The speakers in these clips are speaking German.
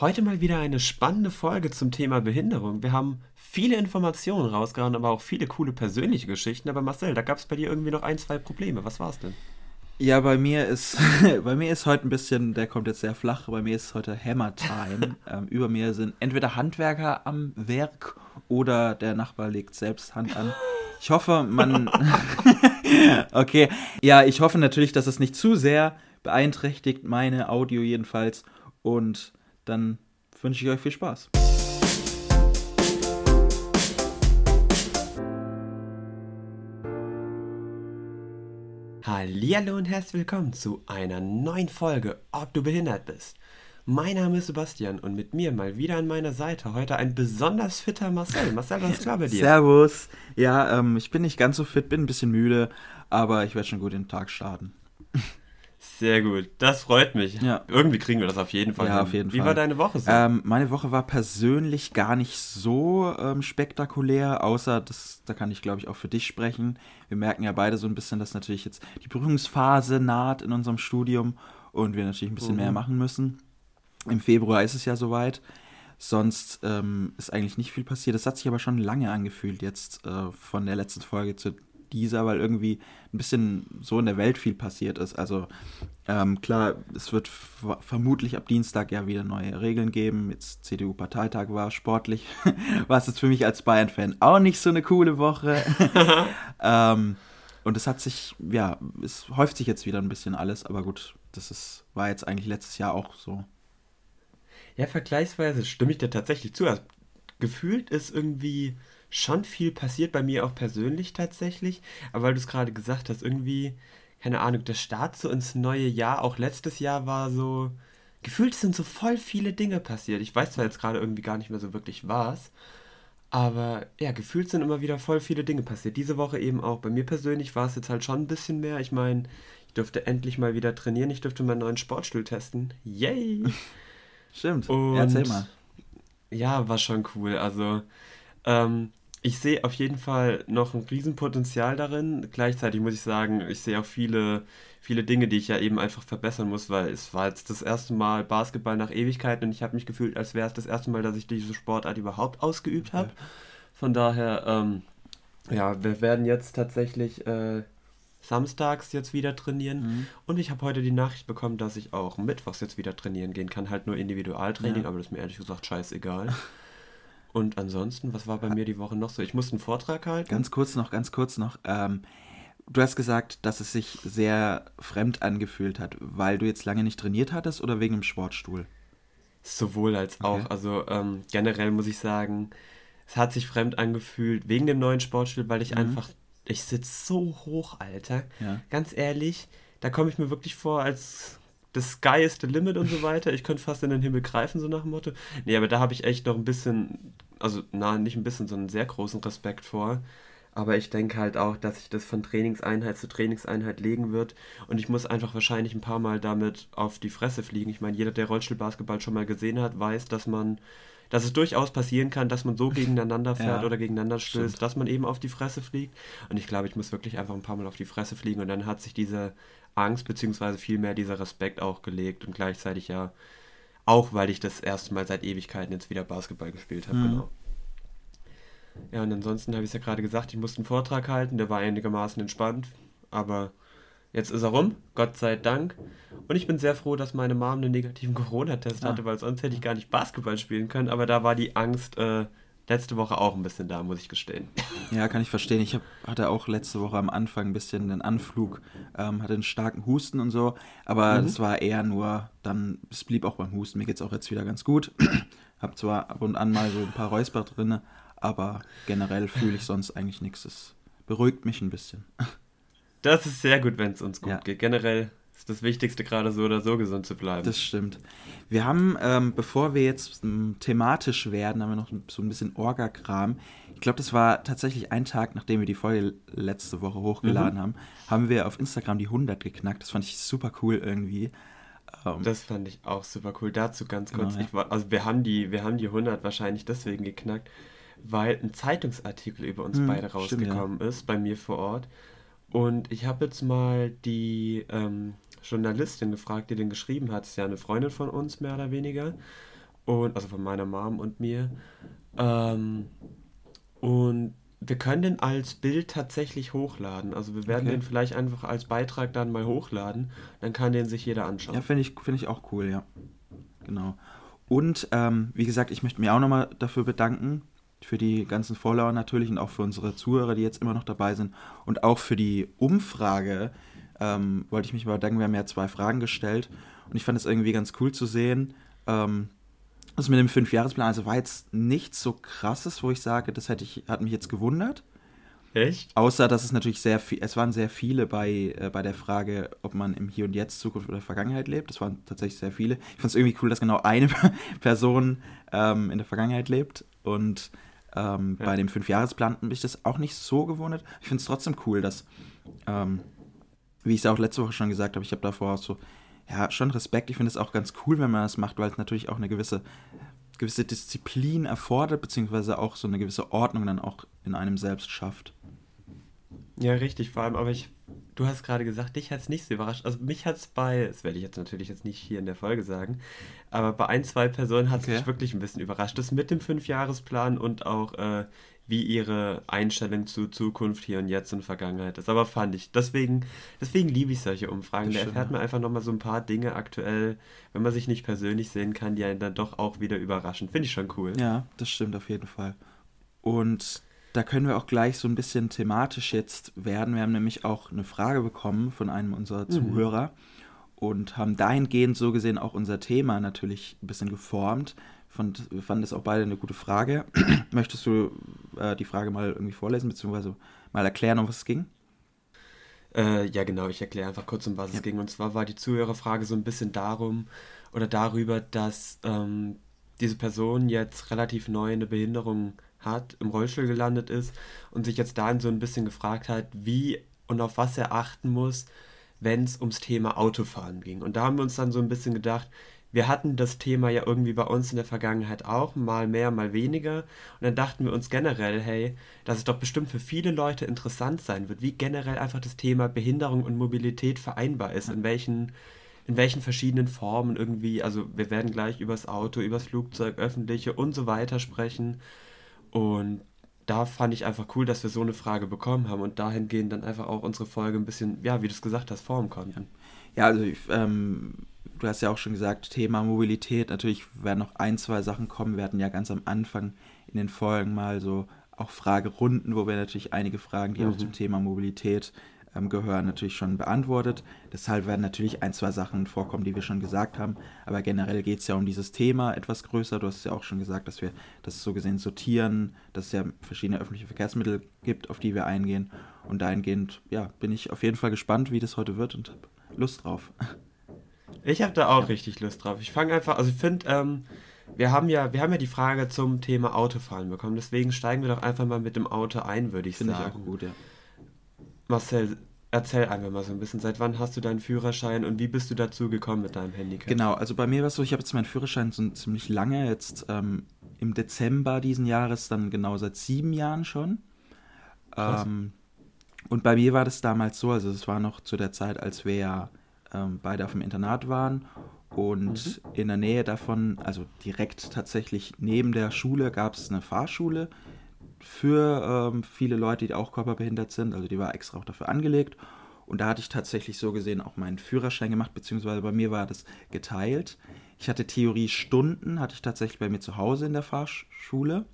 Heute mal wieder eine spannende Folge zum Thema Behinderung. Wir haben viele Informationen rausgehauen, aber auch viele coole persönliche Geschichten. Aber Marcel, da gab es bei dir irgendwie noch ein, zwei Probleme. Was war es denn? Ja, bei mir ist bei mir ist heute ein bisschen, der kommt jetzt sehr flach, bei mir ist heute Hammer Time. ähm, über mir sind entweder Handwerker am Werk oder der Nachbar legt selbst Hand an. Ich hoffe, man. okay. Ja, ich hoffe natürlich, dass es nicht zu sehr beeinträchtigt, meine Audio jedenfalls. Und dann wünsche ich euch viel Spaß. Hallihallo und herzlich willkommen zu einer neuen Folge, ob du behindert bist. Mein Name ist Sebastian und mit mir mal wieder an meiner Seite heute ein besonders fitter Marcel. Marcel, was ist klar bei dir? Servus. Ja, ähm, ich bin nicht ganz so fit, bin ein bisschen müde, aber ich werde schon gut den Tag starten. Sehr gut, das freut mich. Ja. Irgendwie kriegen wir das auf jeden Fall. Ja, hin. auf jeden Wie Fall. war deine Woche so? Ähm, meine Woche war persönlich gar nicht so ähm, spektakulär, außer, das, da kann ich glaube ich auch für dich sprechen. Wir merken ja beide so ein bisschen, dass natürlich jetzt die Prüfungsphase naht in unserem Studium und wir natürlich ein bisschen mhm. mehr machen müssen. Im Februar ist es ja soweit. Sonst ähm, ist eigentlich nicht viel passiert. Das hat sich aber schon lange angefühlt, jetzt äh, von der letzten Folge zu dieser, weil irgendwie ein bisschen so in der Welt viel passiert ist. Also ähm, klar, es wird vermutlich ab Dienstag ja wieder neue Regeln geben. Jetzt CDU-Parteitag war sportlich. war es jetzt für mich als Bayern-Fan auch nicht so eine coole Woche. ähm, und es hat sich, ja, es häuft sich jetzt wieder ein bisschen alles, aber gut, das ist, war jetzt eigentlich letztes Jahr auch so. Ja, vergleichsweise stimme ich dir tatsächlich zu. Also, gefühlt ist irgendwie schon viel passiert bei mir auch persönlich tatsächlich. Aber weil du es gerade gesagt hast, irgendwie, keine Ahnung, der Start so ins neue Jahr, auch letztes Jahr war so, gefühlt sind so voll viele Dinge passiert. Ich weiß zwar jetzt gerade irgendwie gar nicht mehr so wirklich was, aber ja, gefühlt sind immer wieder voll viele Dinge passiert. Diese Woche eben auch. Bei mir persönlich war es jetzt halt schon ein bisschen mehr. Ich meine, ich durfte endlich mal wieder trainieren. Ich durfte meinen neuen Sportstuhl testen. Yay! Stimmt. Und Erzähl mal. Ja, war schon cool. Also, ähm, ich sehe auf jeden Fall noch ein Riesenpotenzial darin. Gleichzeitig muss ich sagen, ich sehe auch viele, viele Dinge, die ich ja eben einfach verbessern muss, weil es war jetzt das erste Mal Basketball nach Ewigkeiten und ich habe mich gefühlt, als wäre es das erste Mal, dass ich diese Sportart überhaupt ausgeübt habe. Von daher, ähm, ja, wir werden jetzt tatsächlich äh, samstags jetzt wieder trainieren mhm. und ich habe heute die Nachricht bekommen, dass ich auch mittwochs jetzt wieder trainieren gehen kann. Halt nur Individualtraining, ja. aber das ist mir ehrlich gesagt scheißegal. Und ansonsten, was war bei mir die Woche noch so? Ich musste einen Vortrag halten. Ganz kurz noch, ganz kurz noch. Ähm, du hast gesagt, dass es sich sehr fremd angefühlt hat, weil du jetzt lange nicht trainiert hattest oder wegen dem Sportstuhl? Sowohl als auch. Okay. Also ähm, generell muss ich sagen, es hat sich fremd angefühlt wegen dem neuen Sportstuhl, weil ich mhm. einfach, ich sitze so hoch, Alter. Ja. Ganz ehrlich, da komme ich mir wirklich vor, als the sky is the limit und so weiter. Ich könnte fast in den Himmel greifen, so nach dem Motto. Nee, aber da habe ich echt noch ein bisschen, also na, nicht ein bisschen, sondern einen sehr großen Respekt vor. Aber ich denke halt auch, dass sich das von Trainingseinheit zu Trainingseinheit legen wird. Und ich muss einfach wahrscheinlich ein paar Mal damit auf die Fresse fliegen. Ich meine, jeder, der Rollstuhlbasketball schon mal gesehen hat, weiß, dass man, dass es durchaus passieren kann, dass man so gegeneinander fährt ja, oder gegeneinander stößt, stimmt. dass man eben auf die Fresse fliegt. Und ich glaube, ich muss wirklich einfach ein paar Mal auf die Fresse fliegen und dann hat sich diese Angst beziehungsweise vielmehr dieser Respekt auch gelegt und gleichzeitig ja auch, weil ich das erste Mal seit Ewigkeiten jetzt wieder Basketball gespielt habe, mhm. genau. Ja, und ansonsten habe ich es ja gerade gesagt, ich musste einen Vortrag halten, der war einigermaßen entspannt, aber jetzt ist er rum, Gott sei Dank. Und ich bin sehr froh, dass meine Mom einen negativen Corona-Test ah. hatte, weil sonst hätte ich gar nicht Basketball spielen können, aber da war die Angst, äh, letzte Woche auch ein bisschen da, muss ich gestehen. Ja, kann ich verstehen. Ich hab, hatte auch letzte Woche am Anfang ein bisschen den Anflug, ähm, hatte einen starken Husten und so, aber es mhm. war eher nur, dann, es blieb auch beim Husten. Mir geht es auch jetzt wieder ganz gut. hab zwar ab und an mal so ein paar Räusper drin, aber generell fühle ich sonst eigentlich nichts. Es beruhigt mich ein bisschen. Das ist sehr gut, wenn es uns gut ja. geht. Generell ist das Wichtigste, gerade so oder so gesund zu bleiben. Das stimmt. Wir haben, ähm, bevor wir jetzt ähm, thematisch werden, haben wir noch so ein bisschen Orga-Kram. Ich glaube, das war tatsächlich ein Tag, nachdem wir die Folge letzte Woche hochgeladen mhm. haben, haben wir auf Instagram die 100 geknackt. Das fand ich super cool irgendwie. Ähm, das fand ich auch super cool. Dazu ganz kurz. Genau, ja. war, also wir haben, die, wir haben die 100 wahrscheinlich deswegen geknackt, weil ein Zeitungsartikel über uns mhm, beide rausgekommen stimmt, ja. ist, bei mir vor Ort. Und ich habe jetzt mal die ähm, Journalistin gefragt, die den geschrieben hat. Das ist ja eine Freundin von uns, mehr oder weniger. Und, also von meiner Mom und mir. Ähm, und wir können den als Bild tatsächlich hochladen. Also wir werden okay. den vielleicht einfach als Beitrag dann mal hochladen. Dann kann den sich jeder anschauen. Ja, finde ich, find ich auch cool, ja. Genau. Und ähm, wie gesagt, ich möchte mich auch nochmal dafür bedanken, für die ganzen Follower natürlich und auch für unsere Zuhörer, die jetzt immer noch dabei sind. Und auch für die Umfrage ähm, wollte ich mich mal bedanken. Wir haben ja zwei Fragen gestellt und ich fand es irgendwie ganz cool zu sehen. Ähm, das mit dem Fünfjahresplan, also war jetzt nichts so krasses, wo ich sage, das hätte ich, hat mich jetzt gewundert. Echt? Außer, dass es natürlich sehr viel, es waren sehr viele bei, äh, bei der Frage, ob man im Hier und Jetzt, Zukunft oder Vergangenheit lebt. Das waren tatsächlich sehr viele. Ich fand es irgendwie cool, dass genau eine Person ähm, in der Vergangenheit lebt. Und ähm, ja. bei dem Fünfjahresplan hat mich das auch nicht so gewundert. Ich finde es trotzdem cool, dass, ähm, wie ich es auch letzte Woche schon gesagt habe, ich habe davor auch so, ja, schon Respekt. Ich finde es auch ganz cool, wenn man das macht, weil es natürlich auch eine gewisse gewisse Disziplin erfordert, beziehungsweise auch so eine gewisse Ordnung dann auch in einem selbst schafft. Ja, richtig, vor allem, aber ich, du hast gerade gesagt, dich hat es nicht so überrascht. Also mich hat es bei, das werde ich jetzt natürlich jetzt nicht hier in der Folge sagen, aber bei ein, zwei Personen hat es okay. mich wirklich ein bisschen überrascht. Das mit dem Fünfjahresplan und auch, äh, wie ihre Einstellung zu Zukunft hier und jetzt und Vergangenheit ist. Aber fand ich, deswegen, deswegen liebe ich solche Umfragen. Da erfährt man einfach nochmal so ein paar Dinge aktuell, wenn man sich nicht persönlich sehen kann, die einen dann doch auch wieder überraschen. Finde ich schon cool. Ja, das stimmt auf jeden Fall. Und da können wir auch gleich so ein bisschen thematisch jetzt werden. Wir haben nämlich auch eine Frage bekommen von einem unserer mhm. Zuhörer und haben dahingehend so gesehen auch unser Thema natürlich ein bisschen geformt. Fand, wir fanden das auch beide eine gute Frage. Möchtest du äh, die Frage mal irgendwie vorlesen, beziehungsweise mal erklären, um was es ging? Äh, ja, genau, ich erkläre einfach kurz, um was ja. es ging. Und zwar war die Zuhörerfrage so ein bisschen darum oder darüber, dass ähm, diese Person jetzt relativ neu eine Behinderung hat, im Rollstuhl gelandet ist und sich jetzt dahin so ein bisschen gefragt hat, wie und auf was er achten muss, wenn es ums Thema Autofahren ging. Und da haben wir uns dann so ein bisschen gedacht, wir hatten das Thema ja irgendwie bei uns in der Vergangenheit auch, mal mehr, mal weniger. Und dann dachten wir uns generell, hey, dass es doch bestimmt für viele Leute interessant sein wird, wie generell einfach das Thema Behinderung und Mobilität vereinbar ist, in welchen, in welchen verschiedenen Formen irgendwie, also wir werden gleich übers Auto, übers Flugzeug, öffentliche und so weiter sprechen. Und da fand ich einfach cool, dass wir so eine Frage bekommen haben und dahingehend dann einfach auch unsere Folge ein bisschen, ja, wie du es gesagt hast, formen konnten. Ja, also ähm, du hast ja auch schon gesagt, Thema Mobilität, natürlich werden noch ein, zwei Sachen kommen. Wir hatten ja ganz am Anfang in den Folgen mal so auch Fragerunden, wo wir natürlich einige Fragen, die mhm. auch zum Thema Mobilität ähm, gehören, natürlich schon beantwortet. Deshalb werden natürlich ein, zwei Sachen vorkommen, die wir schon gesagt haben. Aber generell geht es ja um dieses Thema etwas größer. Du hast ja auch schon gesagt, dass wir das so gesehen sortieren, dass es ja verschiedene öffentliche Verkehrsmittel gibt, auf die wir eingehen. Und dahingehend, ja, bin ich auf jeden Fall gespannt, wie das heute wird und habe Lust drauf. Ich habe da auch richtig Lust drauf. Ich fange einfach, also ich finde, ähm, wir haben ja, wir haben ja die Frage zum Thema Autofahren bekommen. Deswegen steigen wir doch einfach mal mit dem Auto ein, würde ich Find sagen. Finde ich auch gut, ja. Marcel, erzähl einfach mal so ein bisschen, seit wann hast du deinen Führerschein und wie bist du dazu gekommen mit deinem Handicap? Genau, also bei mir war es so, ich habe jetzt meinen Führerschein so ziemlich lange, jetzt ähm, im Dezember diesen Jahres, dann genau seit sieben Jahren schon. Ähm, und bei mir war das damals so, also es war noch zu der Zeit, als wir ja ähm, beide auf dem Internat waren und mhm. in der Nähe davon, also direkt tatsächlich neben der Schule, gab es eine Fahrschule für ähm, viele Leute, die auch körperbehindert sind. Also die war extra auch dafür angelegt. Und da hatte ich tatsächlich so gesehen auch meinen Führerschein gemacht, beziehungsweise bei mir war das geteilt. Ich hatte Theoriestunden, hatte ich tatsächlich bei mir zu Hause in der Fahrschule.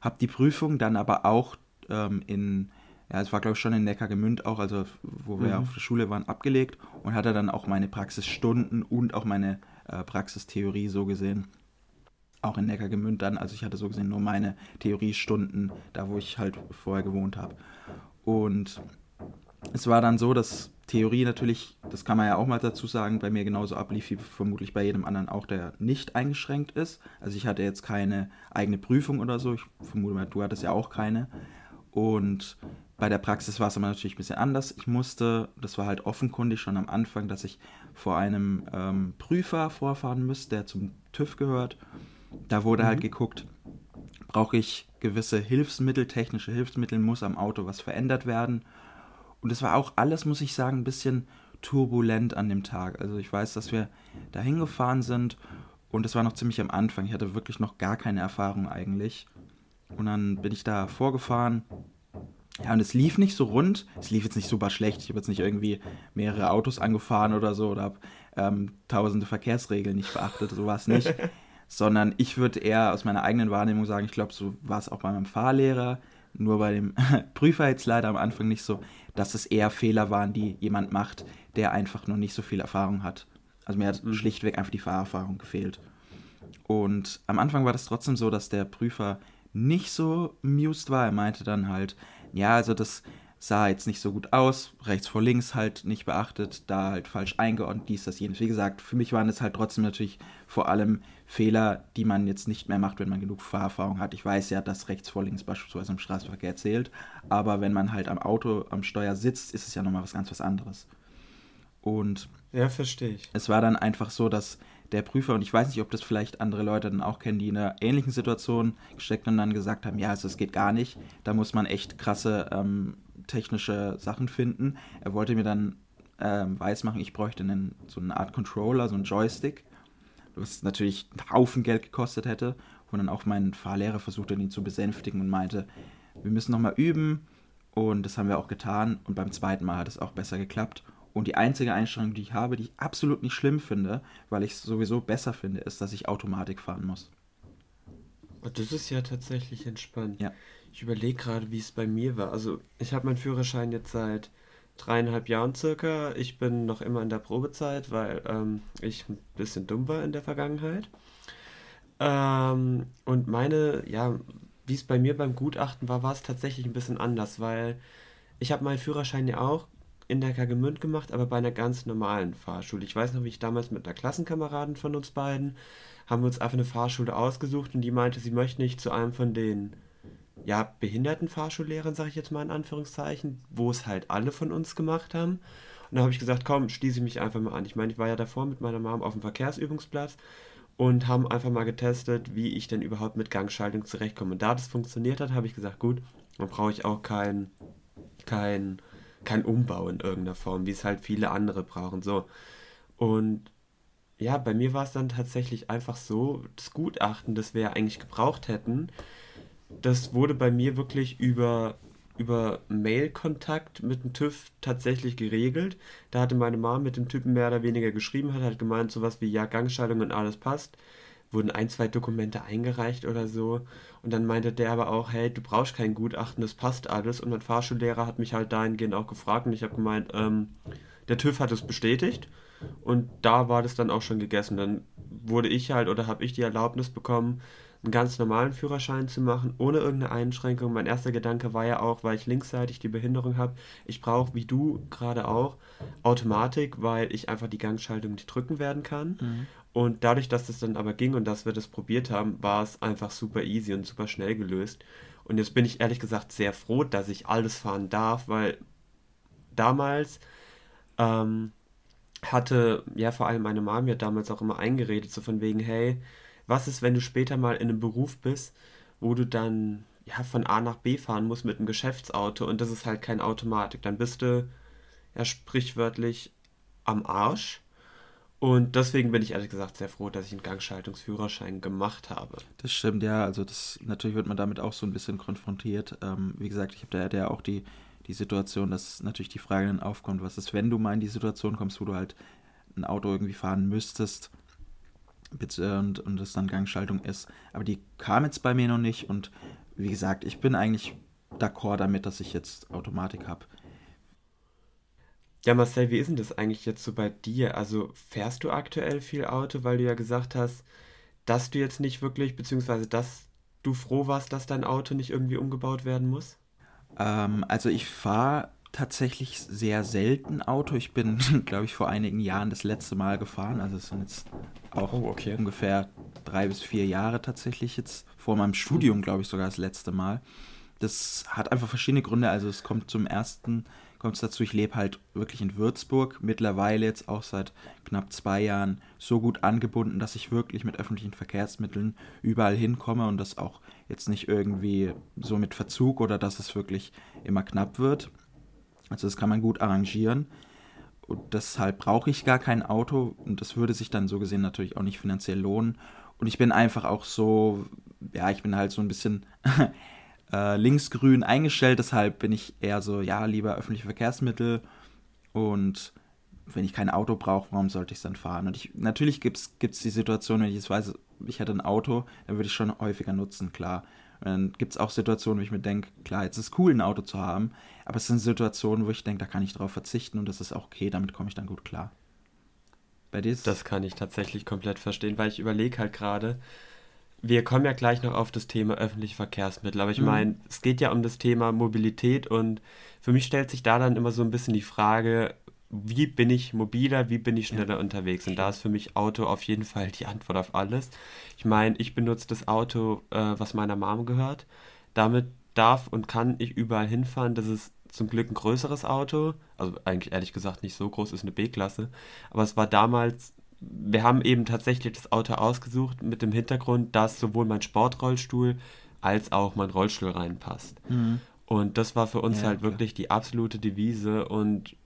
Habe die Prüfung dann aber auch ähm, in, ja, es war glaube ich schon in Neckargemünd auch, also wo wir mhm. auf der Schule waren, abgelegt und hatte dann auch meine Praxisstunden und auch meine äh, Praxistheorie so gesehen auch in Neckargemünd dann. Also ich hatte so gesehen nur meine Theoriestunden, da wo ich halt vorher gewohnt habe. Und es war dann so, dass Theorie natürlich, das kann man ja auch mal dazu sagen, bei mir genauso ablief wie vermutlich bei jedem anderen auch, der nicht eingeschränkt ist. Also ich hatte jetzt keine eigene Prüfung oder so. Ich vermute mal, du hattest ja auch keine. Und bei der Praxis war es aber natürlich ein bisschen anders. Ich musste, das war halt offenkundig schon am Anfang, dass ich vor einem ähm, Prüfer vorfahren müsste, der zum TÜV gehört. Da wurde halt mhm. halt geguckt, brauche ich gewisse Hilfsmittel, technische Hilfsmittel, muss am Auto was verändert werden. Und es war auch alles, muss ich sagen, ein bisschen turbulent an dem Tag. Also ich weiß, dass wir da hingefahren sind Und das war noch ziemlich am Anfang. Ich hatte wirklich noch gar keine Erfahrung eigentlich. Und dann bin ich da vorgefahren. Ja, und es lief nicht so rund. Es lief jetzt nicht super schlecht. Ich habe jetzt nicht irgendwie mehrere Autos angefahren oder so oder habe ähm, tausende Verkehrsregeln nicht beachtet. So war es nicht. Sondern ich würde eher aus meiner eigenen Wahrnehmung sagen, ich glaube, so war es auch bei meinem Fahrlehrer. Nur bei dem Prüfer jetzt leider am Anfang nicht so, dass es eher Fehler waren, die jemand macht, der einfach noch nicht so viel Erfahrung hat. Also mir hat mhm. schlichtweg einfach die Fahrerfahrung gefehlt. Und am Anfang war das trotzdem so, dass der Prüfer nicht so amused war. Er meinte dann halt, ja, also das sah jetzt nicht so gut aus, rechts vor links halt nicht beachtet, da halt falsch eingeordnet, dies, das, jenes. Wie gesagt, für mich waren es halt trotzdem natürlich vor allem Fehler, die man jetzt nicht mehr macht, wenn man genug Fahrerfahrung hat. Ich weiß ja, dass rechts vor links beispielsweise im Straßenverkehr zählt, aber wenn man halt am Auto, am Steuer sitzt, ist es ja nochmal was ganz was anderes. Und ja, verstehe ich. Es war dann einfach so, dass der Prüfer, und ich weiß nicht, ob das vielleicht andere Leute dann auch kennen, die in einer ähnlichen Situation gesteckt und dann gesagt haben, ja, also es geht gar nicht, da muss man echt krasse ähm, technische Sachen finden. Er wollte mir dann ähm, weismachen, ich bräuchte einen, so eine Art Controller, so einen Joystick, was natürlich einen Haufen Geld gekostet hätte. Und dann auch mein Fahrlehrer versuchte, ihn zu besänftigen und meinte, wir müssen nochmal üben. Und das haben wir auch getan. Und beim zweiten Mal hat es auch besser geklappt. Und die einzige Einstellung, die ich habe, die ich absolut nicht schlimm finde, weil ich es sowieso besser finde, ist, dass ich Automatik fahren muss. Oh, das ist ja tatsächlich entspannt. Ja. Ich überlege gerade, wie es bei mir war. Also ich habe meinen Führerschein jetzt seit dreieinhalb Jahren circa. Ich bin noch immer in der Probezeit, weil ähm, ich ein bisschen dumm war in der Vergangenheit. Ähm, und meine, ja, wie es bei mir beim Gutachten war, war es tatsächlich ein bisschen anders, weil ich habe meinen Führerschein ja auch in der Kagemünd gemacht, aber bei einer ganz normalen Fahrschule. Ich weiß noch, wie ich damals mit einer Klassenkameradin von uns beiden haben wir uns einfach eine Fahrschule ausgesucht und die meinte, sie möchte nicht zu einem von den ja, behinderten Fahrschullehrern, sage ich jetzt mal in Anführungszeichen, wo es halt alle von uns gemacht haben. Und da habe ich gesagt, komm, schließe ich mich einfach mal an. Ich meine, ich war ja davor mit meiner Mom auf dem Verkehrsübungsplatz und haben einfach mal getestet, wie ich denn überhaupt mit Gangschaltung zurechtkomme. Und da das funktioniert hat, habe ich gesagt, gut, dann brauche ich auch kein, kein kein Umbau in irgendeiner Form, wie es halt viele andere brauchen. So. Und ja, bei mir war es dann tatsächlich einfach so, das Gutachten, das wir ja eigentlich gebraucht hätten, das wurde bei mir wirklich über, über Mail-Kontakt mit dem TÜV tatsächlich geregelt. Da hatte meine Mom mit dem Typen mehr oder weniger geschrieben, hat halt gemeint, sowas wie ja, Gangschaltung und alles passt wurden ein, zwei Dokumente eingereicht oder so. Und dann meinte der aber auch, hey, du brauchst kein Gutachten, das passt alles. Und mein Fahrschullehrer hat mich halt dahingehend auch gefragt und ich habe gemeint, ähm, der TÜV hat es bestätigt. Und da war das dann auch schon gegessen. Dann wurde ich halt oder habe ich die Erlaubnis bekommen, einen ganz normalen Führerschein zu machen, ohne irgendeine Einschränkung. Mein erster Gedanke war ja auch, weil ich linksseitig die Behinderung habe, ich brauche, wie du gerade auch, Automatik, weil ich einfach die Gangschaltung nicht drücken werden kann. Mhm. Und dadurch, dass das dann aber ging und dass wir das probiert haben, war es einfach super easy und super schnell gelöst. Und jetzt bin ich ehrlich gesagt sehr froh, dass ich alles fahren darf, weil damals ähm, hatte ja vor allem meine Mom mir damals auch immer eingeredet, so von wegen, hey, was ist, wenn du später mal in einem Beruf bist, wo du dann ja von A nach B fahren musst mit einem Geschäftsauto und das ist halt kein Automatik, dann bist du ja sprichwörtlich am Arsch und deswegen bin ich ehrlich gesagt sehr froh, dass ich einen Gangschaltungsführerschein gemacht habe. Das stimmt, ja. Also das natürlich wird man damit auch so ein bisschen konfrontiert. Ähm, wie gesagt, ich habe da ja auch die, die Situation, dass natürlich die Frage dann aufkommt, was ist, wenn du mal in die Situation kommst, wo du halt ein Auto irgendwie fahren müsstest und, und das dann Gangschaltung ist. Aber die kam jetzt bei mir noch nicht und wie gesagt, ich bin eigentlich d'accord damit, dass ich jetzt Automatik habe. Ja, Marcel, wie ist denn das eigentlich jetzt so bei dir? Also fährst du aktuell viel Auto, weil du ja gesagt hast, dass du jetzt nicht wirklich, beziehungsweise dass du froh warst, dass dein Auto nicht irgendwie umgebaut werden muss? Ähm, also ich fahre tatsächlich sehr selten Auto. Ich bin, glaube ich, vor einigen Jahren das letzte Mal gefahren. Also es sind jetzt auch oh, okay. ungefähr drei bis vier Jahre tatsächlich jetzt vor meinem Studium, glaube ich, sogar das letzte Mal. Das hat einfach verschiedene Gründe. Also es kommt zum ersten kommt es dazu, ich lebe halt wirklich in Würzburg, mittlerweile jetzt auch seit knapp zwei Jahren so gut angebunden, dass ich wirklich mit öffentlichen Verkehrsmitteln überall hinkomme und das auch jetzt nicht irgendwie so mit Verzug oder dass es wirklich immer knapp wird. Also das kann man gut arrangieren. und deshalb brauche ich gar kein Auto und das würde sich dann so gesehen natürlich auch nicht finanziell lohnen. Und ich bin einfach auch so, ja, ich bin halt so ein bisschen äh, linksgrün eingestellt, deshalb bin ich eher so, ja, lieber öffentliche Verkehrsmittel und wenn ich kein Auto brauche, warum sollte ich es dann fahren? Und ich, natürlich gibt es die Situation, wenn ich jetzt weiß, ich hätte ein Auto, dann würde ich schon häufiger nutzen, klar. Und dann gibt es auch Situationen, wo ich mir denke, klar, jetzt ist es cool, ein Auto zu haben, aber es sind Situationen, wo ich denke, da kann ich drauf verzichten und das ist auch okay, damit komme ich dann gut klar. Bei dir Das kann ich tatsächlich komplett verstehen, weil ich überlege halt gerade, wir kommen ja gleich noch auf das Thema öffentliche Verkehrsmittel, aber ich mhm. meine, es geht ja um das Thema Mobilität und für mich stellt sich da dann immer so ein bisschen die Frage, wie bin ich mobiler, wie bin ich schneller ja. unterwegs? Und da ist für mich Auto auf jeden Fall die Antwort auf alles. Ich meine, ich benutze das Auto, äh, was meiner Mom gehört. Damit darf und kann ich überall hinfahren. Das ist zum Glück ein größeres Auto. Also eigentlich ehrlich gesagt nicht so groß, ist eine B-Klasse. Aber es war damals, wir haben eben tatsächlich das Auto ausgesucht mit dem Hintergrund, dass sowohl mein Sportrollstuhl als auch mein Rollstuhl reinpasst. Mhm. Und das war für uns ja, halt klar. wirklich die absolute Devise und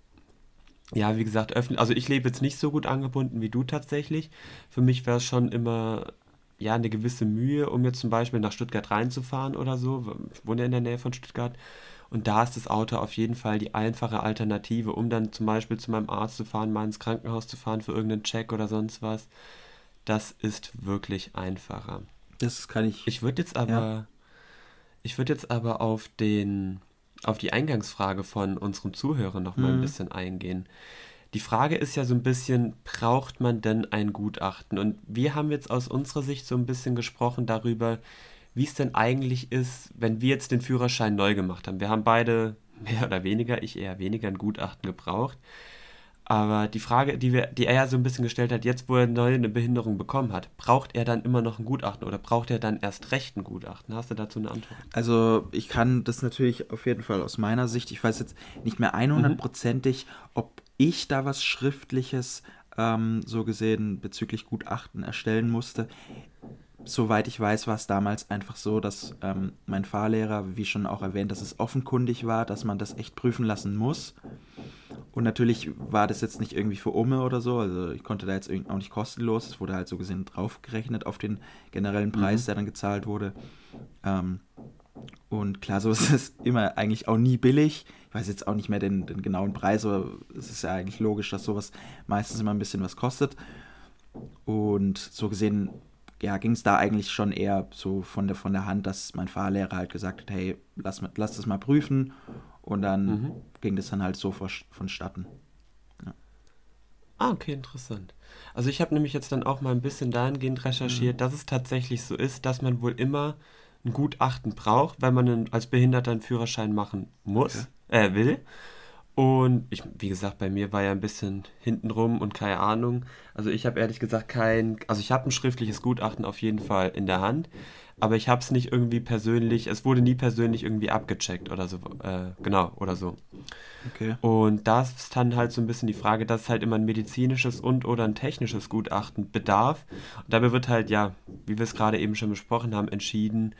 ja, wie gesagt, öffnen. Also ich lebe jetzt nicht so gut angebunden wie du tatsächlich. Für mich wäre es schon immer ja eine gewisse Mühe, um jetzt zum Beispiel nach Stuttgart reinzufahren oder so. Ich wohne ja in der Nähe von Stuttgart. Und da ist das Auto auf jeden Fall die einfache Alternative, um dann zum Beispiel zu meinem Arzt zu fahren, mal ins Krankenhaus zu fahren für irgendeinen Check oder sonst was. Das ist wirklich einfacher. Das kann ich. Ich würde jetzt aber, ja. ich würde jetzt aber auf den auf die Eingangsfrage von unserem Zuhörer noch mal mhm. ein bisschen eingehen. Die Frage ist ja so ein bisschen, braucht man denn ein Gutachten? Und wir haben jetzt aus unserer Sicht so ein bisschen gesprochen darüber, wie es denn eigentlich ist, wenn wir jetzt den Führerschein neu gemacht haben. Wir haben beide mehr oder weniger, ich eher weniger, ein Gutachten gebraucht. Aber die Frage, die, wir, die er ja so ein bisschen gestellt hat, jetzt wo er neu eine Behinderung bekommen hat, braucht er dann immer noch ein Gutachten oder braucht er dann erst recht ein Gutachten? Hast du dazu eine Antwort? Also ich kann das natürlich auf jeden Fall aus meiner Sicht, ich weiß jetzt nicht mehr 100%ig, mhm. ob ich da was Schriftliches ähm, so gesehen bezüglich Gutachten erstellen musste. Soweit ich weiß, war es damals einfach so, dass ähm, mein Fahrlehrer, wie schon auch erwähnt, dass es offenkundig war, dass man das echt prüfen lassen muss. Und natürlich war das jetzt nicht irgendwie für Umme oder so, also ich konnte da jetzt auch nicht kostenlos, es wurde halt so gesehen draufgerechnet auf den generellen Preis, mhm. der dann gezahlt wurde. Ähm, und klar, so ist es immer eigentlich auch nie billig. Ich weiß jetzt auch nicht mehr den, den genauen Preis, aber es ist ja eigentlich logisch, dass sowas meistens immer ein bisschen was kostet. Und so gesehen, ja, ging es da eigentlich schon eher so von der, von der Hand, dass mein Fahrlehrer halt gesagt hat, hey, lass, lass das mal prüfen und dann mhm. ging das dann halt so vonstatten. Ja. Ah, okay, interessant. Also ich habe nämlich jetzt dann auch mal ein bisschen dahingehend recherchiert, mhm. dass es tatsächlich so ist, dass man wohl immer ein Gutachten braucht, wenn man einen, als Behinderter einen Führerschein machen muss, okay. äh, will. Und ich, wie gesagt, bei mir war ja ein bisschen hintenrum und keine Ahnung. Also ich habe ehrlich gesagt kein, also ich habe ein schriftliches Gutachten auf jeden Fall in der Hand aber ich habe es nicht irgendwie persönlich, es wurde nie persönlich irgendwie abgecheckt oder so, äh, genau, oder so. Okay. Und da ist dann halt so ein bisschen die Frage, dass es halt immer ein medizinisches und oder ein technisches Gutachten bedarf. Und dabei wird halt, ja, wie wir es gerade eben schon besprochen haben, entschieden,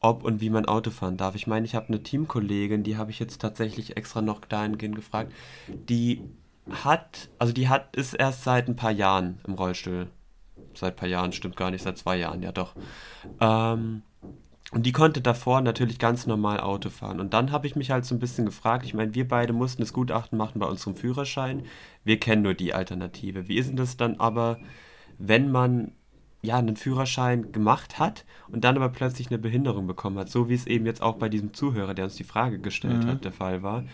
ob und wie man Auto fahren darf. Ich meine, ich habe eine Teamkollegin, die habe ich jetzt tatsächlich extra noch dahingehend gefragt, die hat, also die hat, ist erst seit ein paar Jahren im Rollstuhl seit ein paar Jahren, stimmt gar nicht, seit zwei Jahren, ja doch. Ähm, und die konnte davor natürlich ganz normal Auto fahren. Und dann habe ich mich halt so ein bisschen gefragt, ich meine, wir beide mussten das Gutachten machen bei unserem Führerschein. Wir kennen nur die Alternative. Wie ist denn das dann aber, wenn man ja einen Führerschein gemacht hat und dann aber plötzlich eine Behinderung bekommen hat, so wie es eben jetzt auch bei diesem Zuhörer, der uns die Frage gestellt mhm. hat, der Fall war.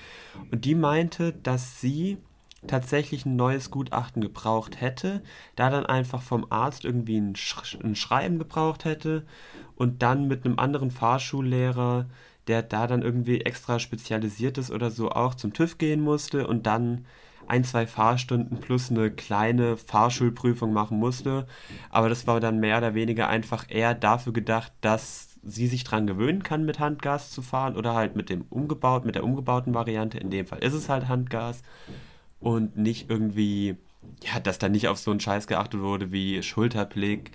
Und die meinte, dass sie tatsächlich ein neues Gutachten gebraucht hätte, da dann einfach vom Arzt irgendwie ein, Sch ein Schreiben gebraucht hätte und dann mit einem anderen Fahrschullehrer, der da dann irgendwie extra spezialisiert ist oder so, auch zum TÜV gehen musste und dann ein, zwei Fahrstunden plus eine kleine Fahrschulprüfung machen musste. Aber das war dann mehr oder weniger einfach eher dafür gedacht, dass sie sich dran gewöhnen kann, mit Handgas zu fahren oder halt mit dem umgebaut, mit der umgebauten Variante. In dem Fall ist es halt Handgas und nicht irgendwie, ja, dass da nicht auf so einen Scheiß geachtet wurde wie Schulterblick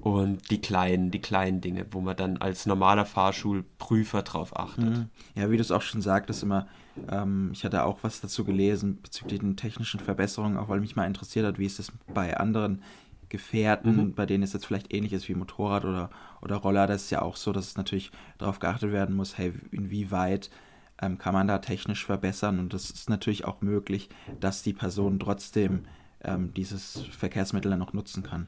und die kleinen, die kleinen Dinge, wo man dann als normaler Fahrschulprüfer drauf achtet. Mhm. Ja, wie du es auch schon sagtest, immer, ähm, ich hatte auch was dazu gelesen bezüglich den technischen Verbesserungen, auch weil mich mal interessiert hat, wie ist das bei anderen Gefährten, mhm. bei denen es jetzt vielleicht ähnlich ist wie Motorrad oder, oder Roller. Das ist ja auch so, dass es natürlich darauf geachtet werden muss, hey, inwieweit ähm, kann man da technisch verbessern. Und das ist natürlich auch möglich, dass die Person trotzdem ähm, dieses Verkehrsmittel dann noch nutzen kann.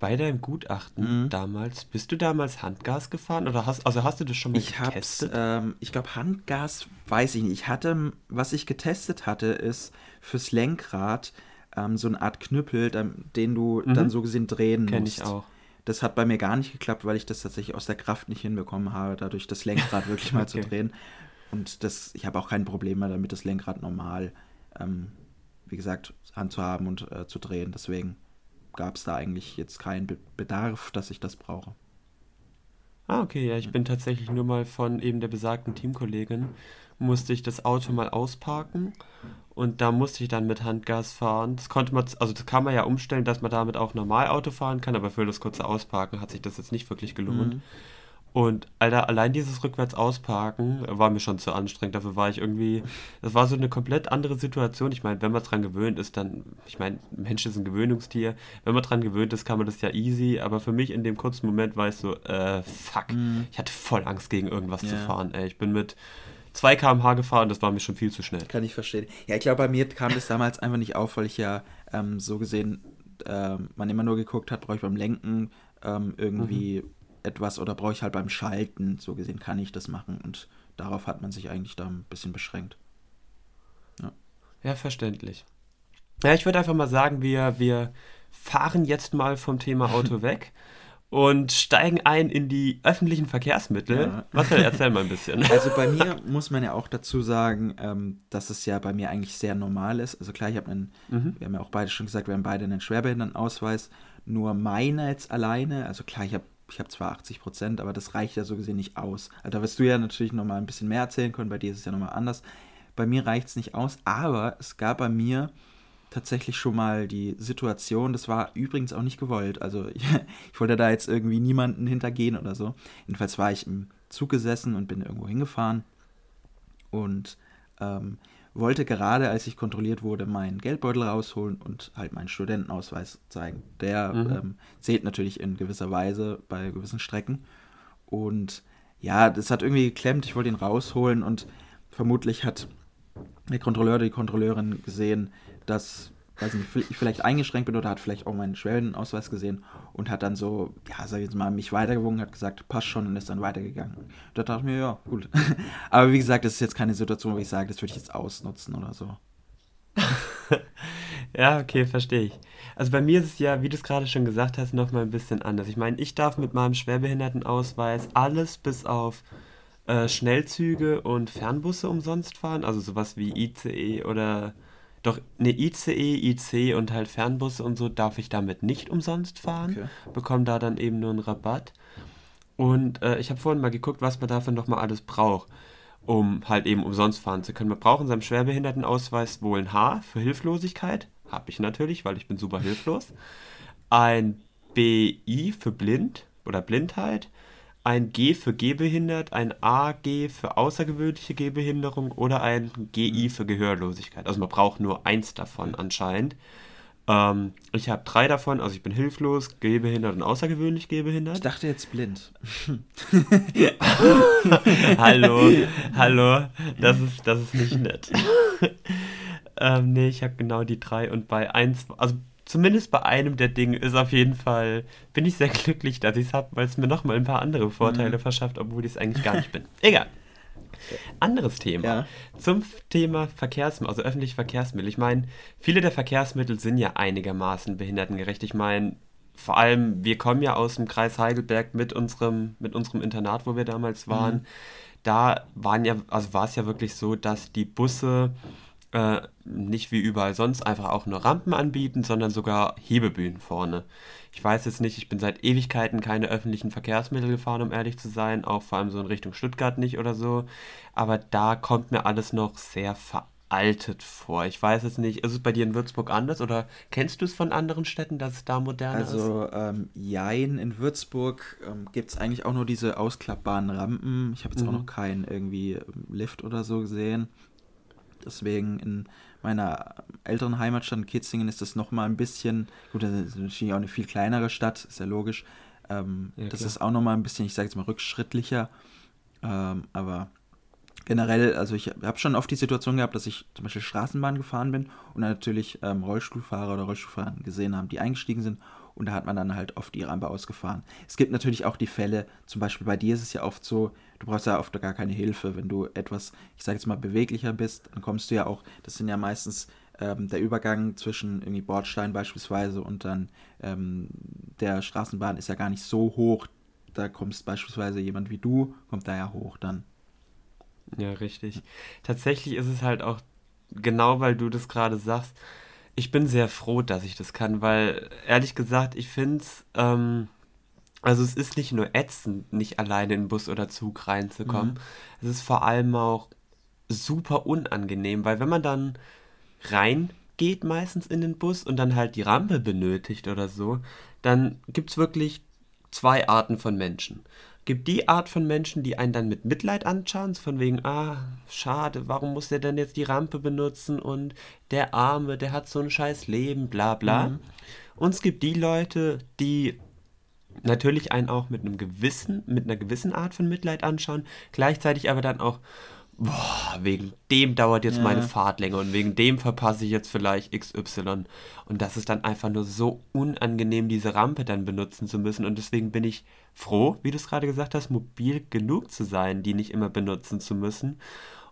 Bei deinem Gutachten mhm. damals, bist du damals Handgas gefahren oder hast, also hast du das schon mal ich getestet? Ähm, ich glaube, Handgas weiß ich nicht. Ich hatte, was ich getestet hatte, ist fürs Lenkrad ähm, so eine Art Knüppel, den du mhm. dann so gesehen drehen Kenn musst. Kenn ich auch. Das hat bei mir gar nicht geklappt, weil ich das tatsächlich aus der Kraft nicht hinbekommen habe, dadurch das Lenkrad wirklich mal okay. zu drehen. Und das, ich habe auch kein Problem mehr damit, das Lenkrad normal, ähm, wie gesagt, handzuhaben und äh, zu drehen. Deswegen gab es da eigentlich jetzt keinen Be Bedarf, dass ich das brauche. Ah, okay, ja, ich bin tatsächlich nur mal von eben der besagten Teamkollegin, musste ich das Auto mal ausparken und da musste ich dann mit Handgas fahren. Das konnte man, also das kann man ja umstellen, dass man damit auch normal Auto fahren kann, aber für das kurze Ausparken hat sich das jetzt nicht wirklich gelohnt. Mhm. Und Alter, allein dieses rückwärts ausparken war mir schon zu anstrengend. Dafür war ich irgendwie, das war so eine komplett andere Situation. Ich meine, wenn man dran gewöhnt ist, dann, ich meine, Mensch ist ein Gewöhnungstier. Wenn man dran gewöhnt ist, kann man das ja easy. Aber für mich in dem kurzen Moment war ich so, äh, fuck. Mhm. Ich hatte voll Angst, gegen irgendwas ja. zu fahren. Ey, ich bin mit 2 km/h gefahren, das war mir schon viel zu schnell. Kann ich verstehen. Ja, ich glaube, bei mir kam das damals einfach nicht auf, weil ich ja ähm, so gesehen, äh, man immer nur geguckt hat, brauche ich beim Lenken ähm, irgendwie mhm. Etwas oder brauche ich halt beim Schalten, so gesehen kann ich das machen und darauf hat man sich eigentlich da ein bisschen beschränkt. Ja, ja verständlich. Ja, ich würde einfach mal sagen, wir, wir fahren jetzt mal vom Thema Auto weg und steigen ein in die öffentlichen Verkehrsmittel. Ja. Marcel, erzähl mal ein bisschen. Also bei mir muss man ja auch dazu sagen, ähm, dass es ja bei mir eigentlich sehr normal ist. Also klar, ich habe einen, mhm. wir haben ja auch beide schon gesagt, wir haben beide einen Schwerbehindertenausweis. Nur meiner jetzt alleine, also klar, ich habe ich habe zwar 80 Prozent, aber das reicht ja so gesehen nicht aus. Also da wirst du ja natürlich nochmal ein bisschen mehr erzählen können, bei dir ist es ja nochmal anders. Bei mir reicht es nicht aus, aber es gab bei mir tatsächlich schon mal die Situation, das war übrigens auch nicht gewollt. Also ich, ich, wollte da jetzt irgendwie niemanden hintergehen oder so. Jedenfalls war ich im Zug gesessen und bin irgendwo hingefahren und ähm, wollte gerade, als ich kontrolliert wurde, meinen Geldbeutel rausholen und halt meinen Studentenausweis zeigen. Der mhm. ähm, zählt natürlich in gewisser Weise bei gewissen Strecken. Und ja, das hat irgendwie geklemmt. Ich wollte ihn rausholen und vermutlich hat der Kontrolleur oder die Kontrolleurin gesehen, dass weiß nicht, ich vielleicht eingeschränkt bin oder hat vielleicht auch meinen Schwellenausweis gesehen und hat dann so, ja, sag ich jetzt mal, mich weitergewogen, hat gesagt, passt schon und ist dann weitergegangen. Da dachte ich mir, ja, gut. Aber wie gesagt, das ist jetzt keine Situation, wo ich sage, das würde ich jetzt ausnutzen oder so. ja, okay, verstehe ich. Also bei mir ist es ja, wie du es gerade schon gesagt hast, nochmal ein bisschen anders. Ich meine, ich darf mit meinem Schwerbehindertenausweis alles bis auf äh, Schnellzüge und Fernbusse umsonst fahren, also sowas wie ICE oder doch, ne, ICE, IC und halt Fernbusse und so darf ich damit nicht umsonst fahren. Okay. Bekomme da dann eben nur einen Rabatt. Und äh, ich habe vorhin mal geguckt, was man dafür nochmal alles braucht, um halt eben umsonst fahren zu können. Man braucht in seinem Schwerbehindertenausweis wohl ein H für Hilflosigkeit. Habe ich natürlich, weil ich bin super hilflos. Ein BI für blind oder Blindheit ein G für Gehbehindert, ein AG für außergewöhnliche Gehbehinderung oder ein GI mhm. für Gehörlosigkeit. Also man braucht nur eins davon anscheinend. Ähm, ich habe drei davon, also ich bin hilflos, gehbehindert und außergewöhnlich gehbehindert. Ich dachte jetzt blind. hallo, hallo, das ist, das ist nicht nett. ähm, nee, ich habe genau die drei und bei eins, also zumindest bei einem der Dinge ist auf jeden Fall, bin ich sehr glücklich, dass ich es habe, weil es mir nochmal ein paar andere Vorteile mhm. verschafft, obwohl ich es eigentlich gar nicht bin. Egal. Anderes Thema. Ja. Zum Thema Verkehrsmittel, also öffentliche Verkehrsmittel. Ich meine, viele der Verkehrsmittel sind ja einigermaßen behindertengerecht. Ich meine, vor allem, wir kommen ja aus dem Kreis Heidelberg mit unserem, mit unserem Internat, wo wir damals waren. Mhm. Da waren ja, also war es ja wirklich so, dass die Busse äh, nicht wie überall sonst einfach auch nur Rampen anbieten, sondern sogar Hebebühnen vorne. Ich weiß jetzt nicht, ich bin seit Ewigkeiten keine öffentlichen Verkehrsmittel gefahren, um ehrlich zu sein, auch vor allem so in Richtung Stuttgart nicht oder so. Aber da kommt mir alles noch sehr veraltet vor. Ich weiß es nicht. Ist es bei dir in Würzburg anders oder kennst du es von anderen Städten, dass es da moderner also, ist? Also, ähm, jein, in Würzburg ähm, gibt es eigentlich auch nur diese ausklappbaren Rampen. Ich habe jetzt mhm. auch noch keinen irgendwie ähm, Lift oder so gesehen. Deswegen in meiner älteren Heimatstadt Kitzingen ist das nochmal ein bisschen, gut, das ist natürlich auch eine viel kleinere Stadt, ist ja logisch. Ähm, ja, das ist auch nochmal ein bisschen, ich sage jetzt mal, rückschrittlicher. Ähm, aber generell, also ich habe schon oft die Situation gehabt, dass ich zum Beispiel Straßenbahn gefahren bin und natürlich ähm, Rollstuhlfahrer oder Rollstuhlfahrer gesehen haben, die eingestiegen sind und da hat man dann halt oft die Rampe ausgefahren. Es gibt natürlich auch die Fälle, zum Beispiel bei dir ist es ja oft so, du brauchst ja oft gar keine Hilfe, wenn du etwas, ich sage jetzt mal, beweglicher bist, dann kommst du ja auch, das sind ja meistens ähm, der Übergang zwischen irgendwie Bordstein beispielsweise und dann ähm, der Straßenbahn ist ja gar nicht so hoch, da kommst beispielsweise jemand wie du, kommt da ja hoch dann. Ja, richtig. Tatsächlich ist es halt auch genau, weil du das gerade sagst. Ich bin sehr froh, dass ich das kann, weil ehrlich gesagt, ich finde es, ähm, also es ist nicht nur ätzend, nicht alleine in Bus oder Zug reinzukommen. Mhm. Es ist vor allem auch super unangenehm, weil wenn man dann reingeht meistens in den Bus und dann halt die Rampe benötigt oder so, dann gibt es wirklich zwei Arten von Menschen gibt die Art von Menschen, die einen dann mit Mitleid anschauen, von wegen, ah, schade, warum muss der denn jetzt die Rampe benutzen und der Arme, der hat so ein scheiß Leben, bla bla. Mhm. Und es gibt die Leute, die natürlich einen auch mit einem gewissen, mit einer gewissen Art von Mitleid anschauen, gleichzeitig aber dann auch, boah, wegen dem dauert jetzt ja. meine Fahrt länger und wegen dem verpasse ich jetzt vielleicht XY. Und das ist dann einfach nur so unangenehm, diese Rampe dann benutzen zu müssen. Und deswegen bin ich froh, wie du es gerade gesagt hast, mobil genug zu sein, die nicht immer benutzen zu müssen.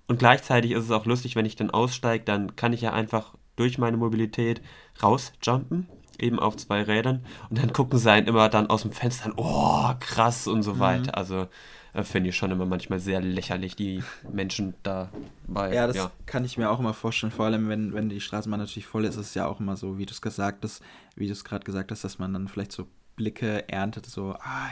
Und gleichzeitig ist es auch lustig, wenn ich dann aussteige, dann kann ich ja einfach durch meine Mobilität rausjumpen, eben auf zwei Rädern. Und dann gucken sie einen immer dann aus dem Fenster an, oh, krass und so mhm. weiter. Also äh, finde ich schon immer manchmal sehr lächerlich, die Menschen dabei. Ja, das ja. kann ich mir auch immer vorstellen. Vor allem, wenn, wenn die Straßenbahn natürlich voll ist, ist es ja auch immer so, wie du es gesagt hast, wie du es gerade gesagt hast, dass man dann vielleicht so Blicke erntet, so, ah,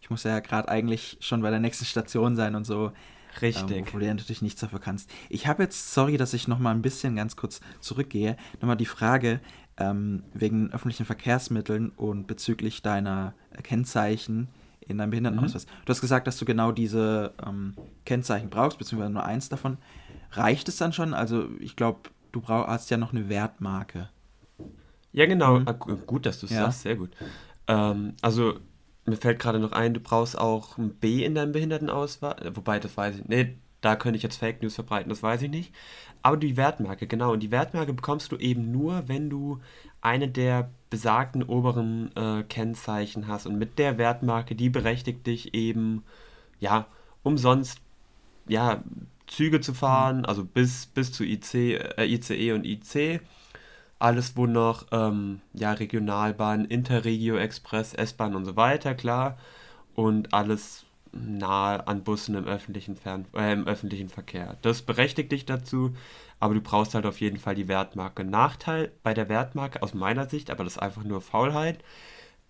ich muss ja gerade eigentlich schon bei der nächsten Station sein und so. Richtig. Ähm, wo du ja natürlich nichts dafür kannst. Ich habe jetzt, sorry, dass ich nochmal ein bisschen ganz kurz zurückgehe, nochmal die Frage ähm, wegen öffentlichen Verkehrsmitteln und bezüglich deiner Kennzeichen in deinem Behindertenausweis. Mhm. Du hast gesagt, dass du genau diese ähm, Kennzeichen brauchst, beziehungsweise nur eins davon. Reicht es dann schon? Also ich glaube, du brauch, hast ja noch eine Wertmarke. Ja, genau. Mhm. Ah, gut, dass du es ja. sagst. Sehr gut. Ähm, also mir fällt gerade noch ein, du brauchst auch ein B in deinem Behindertenausweis. Wobei, das weiß ich nicht. Nee, da könnte ich jetzt Fake News verbreiten, das weiß ich nicht. Aber die Wertmarke, genau. Und die Wertmarke bekommst du eben nur, wenn du eine der besagten oberen äh, Kennzeichen hast. Und mit der Wertmarke, die berechtigt dich eben, ja, umsonst, ja, Züge zu fahren, mhm. also bis, bis zu IC, äh, ICE und IC. Alles, wo noch, ähm, ja, Regionalbahn, Interregio Express, S-Bahn und so weiter, klar. Und alles nahe an Bussen im öffentlichen, Fern äh, im öffentlichen Verkehr. Das berechtigt dich dazu, aber du brauchst halt auf jeden Fall die Wertmarke. Nachteil bei der Wertmarke aus meiner Sicht, aber das ist einfach nur Faulheit.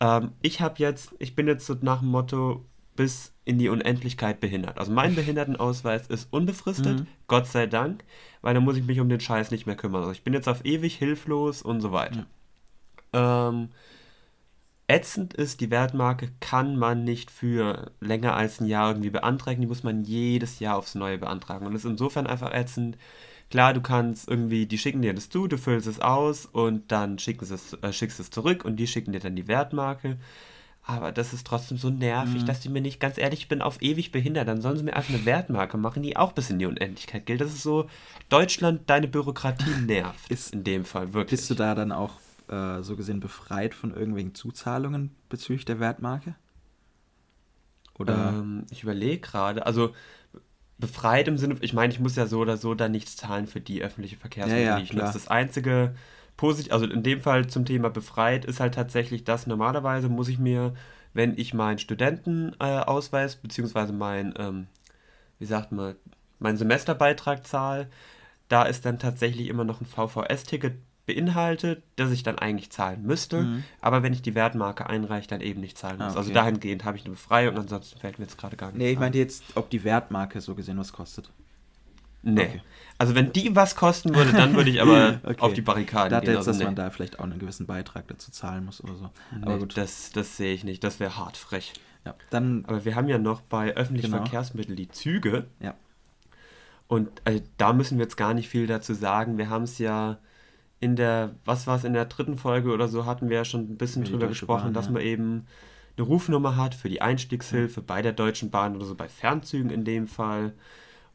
Ähm, ich habe jetzt, ich bin jetzt so nach dem Motto bis in die Unendlichkeit behindert. Also mein Behindertenausweis ist unbefristet, mhm. Gott sei Dank, weil dann muss ich mich um den Scheiß nicht mehr kümmern. Also ich bin jetzt auf ewig hilflos und so weiter. Ja. Ähm, ätzend ist, die Wertmarke kann man nicht für länger als ein Jahr irgendwie beantragen. Die muss man jedes Jahr aufs Neue beantragen. Und das ist insofern einfach ätzend. Klar, du kannst irgendwie, die schicken dir das zu, du füllst es aus und dann schicken es, äh, schickst es zurück und die schicken dir dann die Wertmarke. Aber das ist trotzdem so nervig, mhm. dass die mir nicht, ganz ehrlich, ich bin auf ewig behindert. Dann sollen sie mir einfach eine Wertmarke machen, die auch bis in die Unendlichkeit gilt. Das ist so, Deutschland, deine Bürokratie nervt. Ist in dem Fall wirklich. Bist du da dann auch äh, so gesehen befreit von irgendwelchen Zuzahlungen bezüglich der Wertmarke? Oder? Ähm, ich überlege gerade, also befreit im Sinne, ich meine, ich muss ja so oder so dann nichts zahlen für die öffentliche Verkehrsmittel, ja, ja, ich nutze. Das einzige positiv, also in dem Fall zum Thema befreit, ist halt tatsächlich das, normalerweise muss ich mir, wenn ich meinen Studentenausweis, äh, beziehungsweise mein, ähm, wie sagt man, meinen Semesterbeitrag zahle, da ist dann tatsächlich immer noch ein VVS-Ticket beinhaltet, das ich dann eigentlich zahlen müsste, mhm. aber wenn ich die Wertmarke einreiche, dann eben nicht zahlen muss. Ah, also okay. Also dahingehend habe ich eine Befreiung, ansonsten fällt mir jetzt gerade gar nichts Nee, ich meinte jetzt, ob die Wertmarke so gesehen was kostet. Nee. Okay. Also wenn die was kosten würde, dann würde ich aber okay. auf die Barrikaden da gehen. Jetzt, also, dass nee. man da vielleicht auch einen gewissen Beitrag dazu zahlen muss oder so. Aber nee, gut. Das, das sehe ich nicht. Das wäre hart frech. Ja, dann, aber wir haben ja noch bei öffentlichen genau. Verkehrsmitteln die Züge. Ja. Und also, da müssen wir jetzt gar nicht viel dazu sagen. Wir haben es ja in der, was war es, in der dritten Folge oder so hatten wir ja schon ein bisschen drüber gesprochen, Bahn, dass ja. man eben eine Rufnummer hat für die Einstiegshilfe bei der Deutschen Bahn oder so, bei Fernzügen in dem Fall.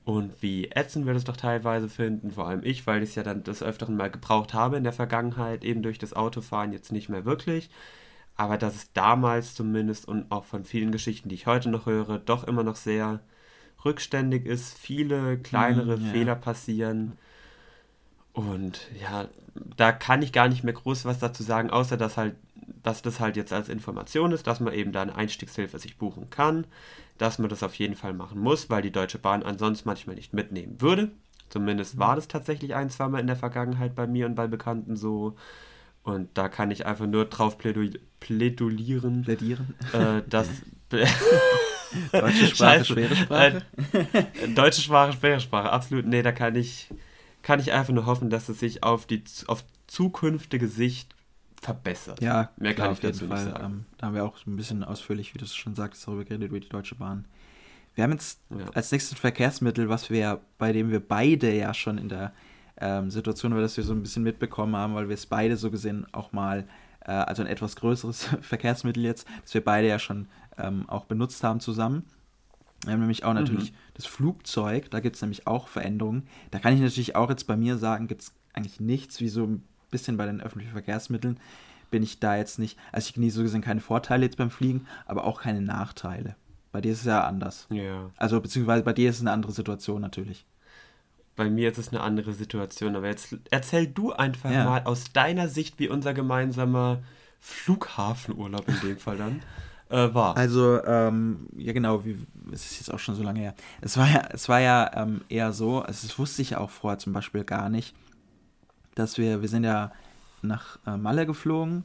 Und wie ätzend wir das doch teilweise finden, vor allem ich, weil ich es ja dann des Öfteren mal gebraucht habe in der Vergangenheit, eben durch das Autofahren jetzt nicht mehr wirklich. Aber dass es damals zumindest und auch von vielen Geschichten, die ich heute noch höre, doch immer noch sehr rückständig ist, viele kleinere mm, ja. Fehler passieren. Und ja, da kann ich gar nicht mehr groß was dazu sagen, außer dass halt, dass das halt jetzt als Information ist, dass man eben da eine Einstiegshilfe sich buchen kann, dass man das auf jeden Fall machen muss, weil die Deutsche Bahn ansonsten manchmal nicht mitnehmen würde. Zumindest war das tatsächlich ein, zwei Mal in der Vergangenheit bei mir und bei Bekannten so. Und da kann ich einfach nur drauf plädulieren, plädieren, äh, dass Deutsche Sprache, Scheiße. schwere Sprache. Äh, deutsche Sprache, schwere Sprache, absolut. Nee, da kann ich, kann ich einfach nur hoffen, dass es sich auf die auf zukünftige Sicht verbessert. Ja, mehr kann ich dazu Fall. nicht sagen. Ähm, da haben wir auch so ein bisschen ausführlich, wie du es schon sagst, darüber geredet, über die Deutsche Bahn. Wir haben jetzt ja. als nächstes Verkehrsmittel, was wir, bei dem wir beide ja schon in der ähm, Situation war, dass wir so ein bisschen mitbekommen haben, weil wir es beide so gesehen auch mal, äh, also ein etwas größeres Verkehrsmittel jetzt, das wir beide ja schon ähm, auch benutzt haben zusammen. Wir haben nämlich auch mhm. natürlich mhm. Das Flugzeug, da gibt es nämlich auch Veränderungen. Da kann ich natürlich auch jetzt bei mir sagen, gibt es eigentlich nichts, wie so ein bisschen bei den öffentlichen Verkehrsmitteln bin ich da jetzt nicht, also ich genieße so gesehen keine Vorteile jetzt beim Fliegen, aber auch keine Nachteile. Bei dir ist es ja anders. Ja. Also beziehungsweise bei dir ist es eine andere Situation natürlich. Bei mir ist es eine andere Situation, aber jetzt erzähl du einfach ja. mal aus deiner Sicht, wie unser gemeinsamer Flughafenurlaub in dem Fall dann äh, war. Also, ähm, ja genau, wie, es ist jetzt auch schon so lange her. Es war ja, es war ja ähm, eher so, also das wusste ich ja auch vorher zum Beispiel gar nicht, dass wir, wir sind ja nach äh, Malle geflogen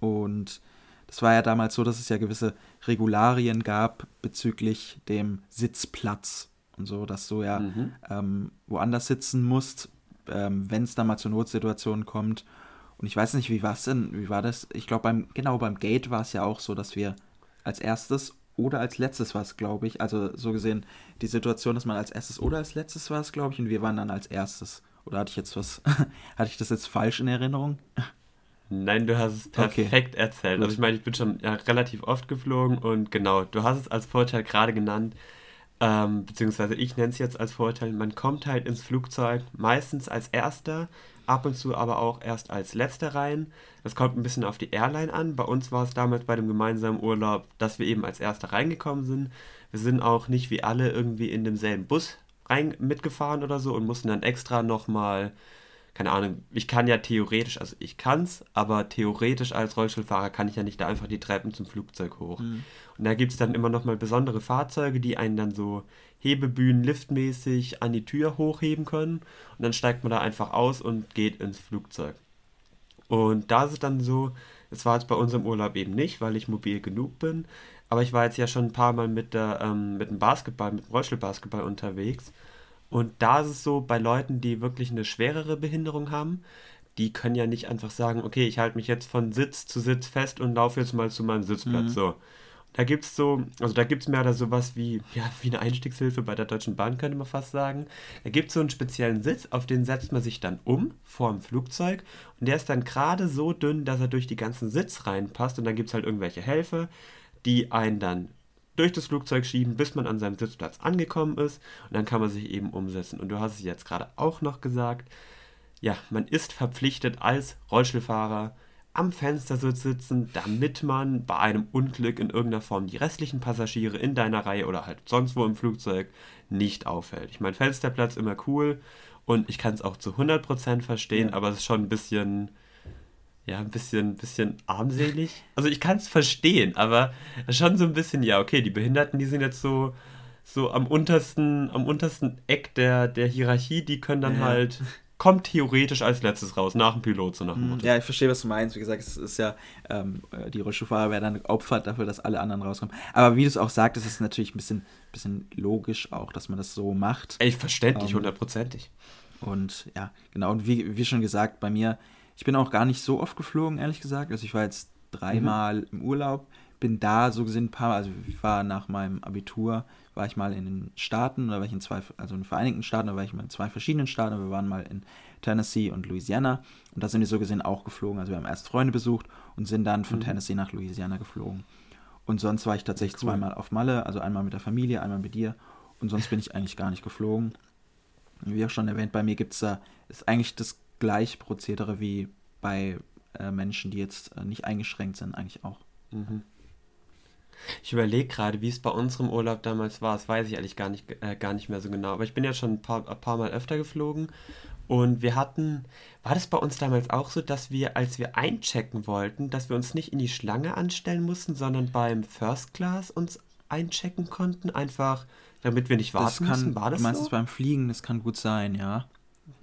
und das war ja damals so, dass es ja gewisse Regularien gab bezüglich dem Sitzplatz und so, dass du ja mhm. ähm, woanders sitzen musst, ähm, wenn es da mal zur Notsituation kommt. Und ich weiß nicht, wie war es denn, wie war das? Ich glaube, beim, genau beim Gate war es ja auch so, dass wir als erstes oder als letztes war es, glaube ich. Also so gesehen, die Situation, dass man als erstes oder als letztes war es, glaube ich, und wir waren dann als erstes. Oder hatte ich jetzt was, hatte ich das jetzt falsch in Erinnerung? Nein, du hast es perfekt okay. erzählt. Also ich meine, ich bin schon ja, relativ oft geflogen und genau, du hast es als Vorteil gerade genannt, ähm, beziehungsweise ich nenne es jetzt als Vorteil, man kommt halt ins Flugzeug meistens als Erster, ab und zu aber auch erst als Letzter rein. Das kommt ein bisschen auf die Airline an. Bei uns war es damals bei dem gemeinsamen Urlaub, dass wir eben als Erster reingekommen sind. Wir sind auch nicht wie alle irgendwie in demselben Bus rein mitgefahren oder so und mussten dann extra nochmal, keine Ahnung, ich kann ja theoretisch, also ich kann's, aber theoretisch als Rollstuhlfahrer kann ich ja nicht da einfach die Treppen zum Flugzeug hoch. Mhm. Und da gibt es dann immer nochmal besondere Fahrzeuge, die einen dann so Hebebühnen liftmäßig an die Tür hochheben können. Und dann steigt man da einfach aus und geht ins Flugzeug. Und da ist es dann so, es war jetzt bei unserem Urlaub eben nicht, weil ich mobil genug bin. Aber ich war jetzt ja schon ein paar Mal mit, der, ähm, mit dem Basketball, mit dem Rollstuhlbasketball unterwegs. Und da ist es so, bei Leuten, die wirklich eine schwerere Behinderung haben, die können ja nicht einfach sagen, okay, ich halte mich jetzt von Sitz zu Sitz fest und laufe jetzt mal zu meinem Sitzplatz. Mhm. So. Da gibt es so, also da gibt es mehr oder sowas wie, ja, wie eine Einstiegshilfe bei der Deutschen Bahn, könnte man fast sagen. Da gibt es so einen speziellen Sitz, auf den setzt man sich dann um vor dem Flugzeug und der ist dann gerade so dünn, dass er durch die ganzen Sitz reinpasst und dann gibt es halt irgendwelche Helfer, die einen dann durch das Flugzeug schieben, bis man an seinem Sitzplatz angekommen ist und dann kann man sich eben umsetzen. Und du hast es jetzt gerade auch noch gesagt, ja, man ist verpflichtet als Rollstuhlfahrer am Fenster sitzen, damit man bei einem Unglück in irgendeiner Form die restlichen Passagiere in deiner Reihe oder halt sonst wo im Flugzeug nicht auffällt. Ich meine, Fensterplatz immer cool und ich kann es auch zu 100% verstehen, ja. aber es ist schon ein bisschen ja, ein bisschen, bisschen armselig. Also ich kann es verstehen, aber schon so ein bisschen, ja, okay, die Behinderten, die sind jetzt so, so am untersten, am untersten Eck der, der Hierarchie, die können dann ja. halt kommt theoretisch als letztes raus, nach dem Pilot, so nach dem Mhm. Motto. Ja, ich verstehe, was du meinst. Wie gesagt, es ist ja, ähm, äh, die Rollstuhlfahrer werden dann geopfert dafür, dass alle anderen rauskommen. Aber wie du es auch sagtest, ist es natürlich ein bisschen, bisschen logisch auch, dass man das so macht. Ey, verständlich, Ähm, hundertprozentig. Und ja, genau. Und wie, wie schon gesagt, bei mir, ich bin auch gar nicht so oft geflogen, ehrlich gesagt. Also ich war jetzt dreimal im Urlaub, bin da so gesehen ein paar Mal, also ich war nach meinem Abitur, war ich mal in den Staaten, da war ich in zwei, also in den Vereinigten Staaten, da war ich mal in zwei verschiedenen Staaten, wir waren mal in Tennessee und Louisiana und da sind wir so gesehen auch geflogen. Also wir haben erst Freunde besucht und sind dann von Mhm. Tennessee nach Louisiana geflogen. Und sonst war ich tatsächlich Cool. zweimal auf Malle, also einmal mit der Familie, einmal mit dir und sonst bin ich eigentlich gar nicht geflogen. Wie auch schon erwähnt, bei mir gibt es da, ist eigentlich das gleiche Prozedere wie bei äh, Menschen, die jetzt äh, nicht eingeschränkt sind, eigentlich auch. Mhm. Ich überlege gerade, wie es bei unserem Urlaub damals war. Das weiß ich ehrlich gar nicht, äh, gar nicht mehr so genau. Aber ich bin ja schon ein paar, ein paar Mal öfter geflogen. Und wir hatten, war das bei uns damals auch so, dass wir, als wir einchecken wollten, dass wir uns nicht in die Schlange anstellen mussten, sondern beim First Class uns einchecken konnten? Einfach, damit wir nicht Das warten kann, müssen. War das du meinst so? es beim Fliegen, das kann gut sein, ja.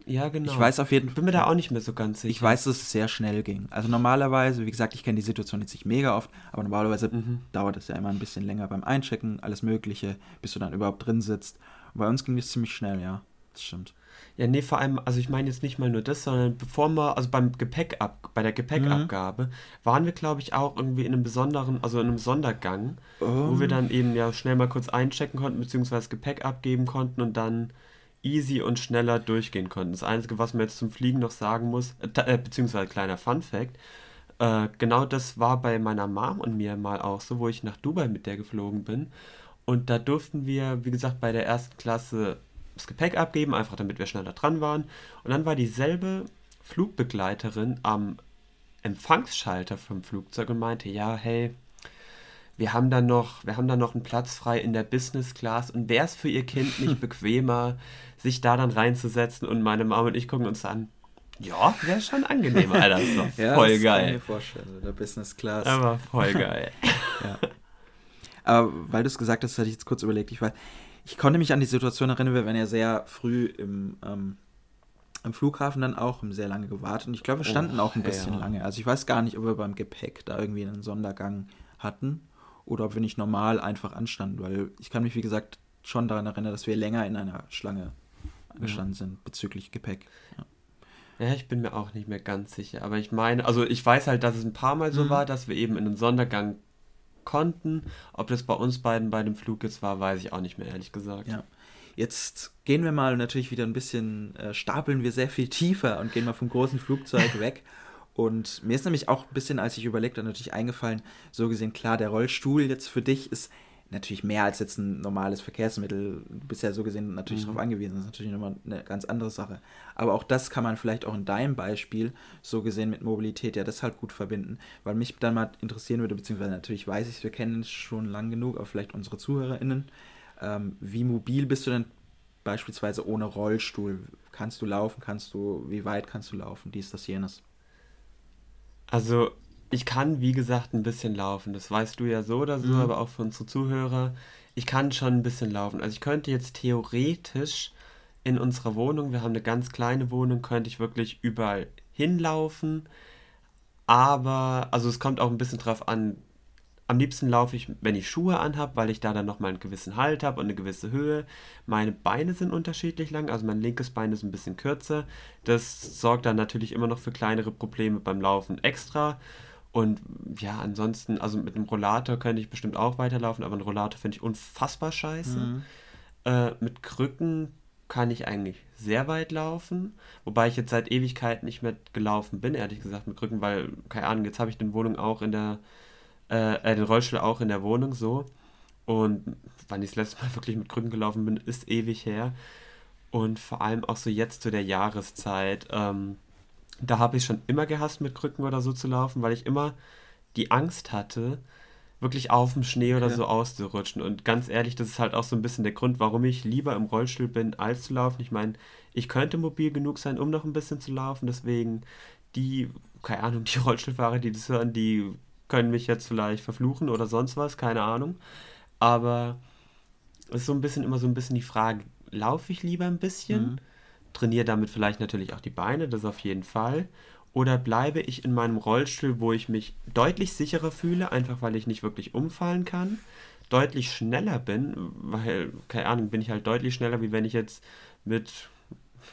Ja, genau. Ich weiß auf jeden Ich bin mir da auch nicht mehr so ganz sicher. Ich weiß, dass es sehr schnell ging. Also normalerweise, wie gesagt, ich kenne die Situation jetzt nicht mega oft, aber normalerweise Mhm. dauert es ja immer ein bisschen länger beim Einchecken, alles Mögliche, bis du dann überhaupt drin sitzt. Und bei uns ging das ziemlich schnell, ja. Das stimmt. Ja, nee, vor allem, also ich meine jetzt nicht mal nur das, sondern bevor wir, also beim Gepäckab, bei der Gepäckabgabe, waren wir, glaube ich, auch irgendwie in einem besonderen, also in einem Sondergang, wo wir dann eben ja schnell mal kurz einchecken konnten, beziehungsweise Gepäck abgeben konnten und dann easy und schneller durchgehen konnten. Das Einzige, was man jetzt zum Fliegen noch sagen muss, äh, äh, beziehungsweise kleiner Fun Fact, äh, genau das war bei meiner Mom und mir mal auch so, wo ich nach Dubai mit der geflogen bin. Und da durften wir, wie gesagt, bei der ersten Klasse das Gepäck abgeben, einfach damit wir schneller dran waren. Und dann war dieselbe Flugbegleiterin am Empfangsschalter vom Flugzeug und meinte, ja, hey, wir haben da noch, wir haben da noch einen Platz frei in der Business Class und wäre es für ihr Kind nicht bequemer, sich da dann reinzusetzen und meine Mama und ich gucken uns an. Ja, wäre schon angenehm, Alter. Das war Ja, voll das kann ich mir geil. vorstellen, so der Business Class. Aber voll geil. Ja. Aber weil du es gesagt hast, hatte ich jetzt kurz überlegt. Ich, war, ich konnte mich an die Situation erinnern, wir waren ja sehr früh im, ähm, am Flughafen dann auch, sehr lange gewartet. Und ich glaube, wir standen Oh, auch ein bisschen ja. lange. Also ich weiß gar nicht, ob wir beim Gepäck da irgendwie einen Sondergang hatten oder ob wir nicht normal einfach anstanden, weil ich kann mich, wie gesagt, schon daran erinnern, dass wir länger in einer Schlange angestanden sind bezüglich Gepäck. Ja. Ja, ich bin mir auch nicht mehr ganz sicher. Aber ich meine, also ich weiß halt, dass es ein paar Mal so Mhm. war, dass wir eben in einem Sondergang konnten. Ob das bei uns beiden bei dem Flug jetzt war, weiß ich auch nicht mehr, ehrlich gesagt. Ja. Jetzt gehen wir mal natürlich wieder ein bisschen, äh, stapeln wir sehr viel tiefer und gehen mal vom großen Flugzeug weg. Und mir ist nämlich auch ein bisschen, als ich überlegt habe, natürlich eingefallen, so gesehen, klar, der Rollstuhl jetzt für dich ist natürlich mehr als jetzt ein normales Verkehrsmittel. Du bist ja so gesehen natürlich Mhm. darauf angewiesen. Das ist natürlich nochmal eine ganz andere Sache. Aber auch das kann man vielleicht auch in deinem Beispiel so gesehen mit Mobilität ja deshalb gut verbinden, weil mich dann mal interessieren würde, beziehungsweise natürlich weiß ich, wir kennen es schon lang genug, aber vielleicht unsere ZuhörerInnen. Ähm, wie mobil bist du denn beispielsweise ohne Rollstuhl? Kannst du laufen? Kannst du, wie weit kannst du laufen? Dies, das, jenes. Also, ich kann, wie gesagt, ein bisschen laufen. Das weißt du ja so oder so, Mhm. aber auch für unsere Zuhörer. Ich kann schon ein bisschen laufen. Also, ich könnte jetzt theoretisch in unserer Wohnung, wir haben eine ganz kleine Wohnung, könnte ich wirklich überall hinlaufen. Aber, also, es kommt auch ein bisschen drauf an. Am liebsten laufe ich, wenn ich Schuhe anhab, weil ich da dann nochmal einen gewissen Halt habe und eine gewisse Höhe. Meine Beine sind unterschiedlich lang, also mein linkes Bein ist ein bisschen kürzer. Das sorgt dann natürlich immer noch für kleinere Probleme beim Laufen extra. Und ja, ansonsten, also mit einem Rollator könnte ich bestimmt auch weiterlaufen, aber einen Rollator finde ich unfassbar scheiße. Mhm. Äh, mit Krücken kann ich eigentlich sehr weit laufen, wobei ich jetzt seit Ewigkeit nicht mehr gelaufen bin, ehrlich gesagt, mit Krücken, weil, keine Ahnung, jetzt habe ich den Wohnung auch in der, äh, äh, den Rollstuhl auch in der Wohnung so. Und wann ich das letzte Mal wirklich mit Krücken gelaufen bin, ist ewig her. Und vor allem auch so jetzt zu der Jahreszeit, ähm, da habe ich schon immer gehasst, mit Krücken oder so zu laufen, weil ich immer die Angst hatte, wirklich auf dem Schnee oder Ja. so auszurutschen. Und ganz ehrlich, das ist halt auch so ein bisschen der Grund, warum ich lieber im Rollstuhl bin, als zu laufen. Ich meine, ich könnte mobil genug sein, um noch ein bisschen zu laufen. Deswegen, die, keine Ahnung, die Rollstuhlfahrer, die das hören, die können mich jetzt vielleicht verfluchen oder sonst was, keine Ahnung. Aber es ist so ein bisschen immer so ein bisschen die Frage, laufe ich lieber ein bisschen? Mhm. trainiere damit vielleicht natürlich auch die Beine, das auf jeden Fall. Oder bleibe ich in meinem Rollstuhl, wo ich mich deutlich sicherer fühle, einfach weil ich nicht wirklich umfallen kann, deutlich schneller bin, weil, keine Ahnung, bin ich halt deutlich schneller, wie wenn ich jetzt mit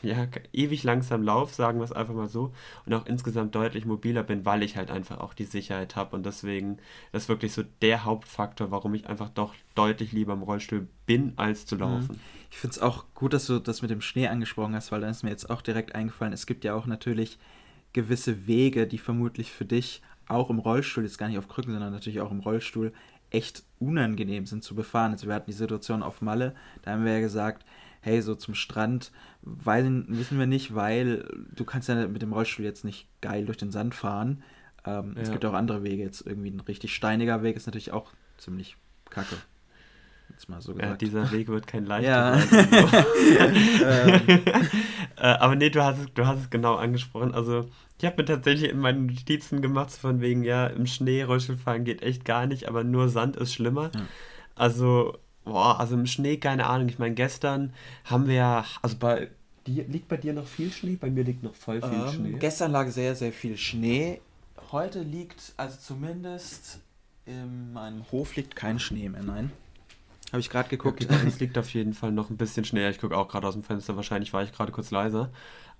ja, ewig langsam laufe, sagen wir es einfach mal so, und auch insgesamt deutlich mobiler bin, weil ich halt einfach auch die Sicherheit habe und deswegen ist wirklich so der Hauptfaktor, warum ich einfach doch deutlich lieber im Rollstuhl bin, als zu mhm. laufen. Ich finde es auch gut, dass du das mit dem Schnee angesprochen hast, weil dann ist mir jetzt auch direkt eingefallen, es gibt ja auch natürlich gewisse Wege, die vermutlich für dich auch im Rollstuhl, jetzt gar nicht auf Krücken, sondern natürlich auch im Rollstuhl, echt unangenehm sind zu befahren. Also wir hatten die Situation auf Malle, da haben wir ja gesagt, hey, so zum Strand, weil, wissen wir nicht, weil du kannst ja mit dem Rollstuhl jetzt nicht geil durch den Sand fahren. Ähm, ja. Es gibt auch andere Wege. Jetzt irgendwie ein richtig steiniger Weg ist natürlich auch ziemlich kacke. Jetzt mal so gesagt. Ja, dieser Weg wird kein leichter ja. sein. ähm. äh, aber nee, du hast, es, du hast es genau angesprochen. Also ich habe mir tatsächlich in meinen Notizen gemacht, von wegen, ja, im Schnee Rollstuhl fahren geht echt gar nicht, aber nur Sand ist schlimmer. Ja. Also Boah, also im Schnee, keine Ahnung. Ich meine, gestern haben wir ja, also bei dir, liegt bei dir noch viel Schnee? Bei mir liegt noch voll viel ähm, Schnee. Gestern lag sehr, sehr viel Schnee. Heute liegt, also zumindest in meinem Hof liegt kein Schnee mehr, nein. Habe ich gerade geguckt. Okay, es liegt auf jeden Fall noch ein bisschen Schnee. Ich gucke auch gerade aus dem Fenster. Wahrscheinlich war ich gerade kurz leiser.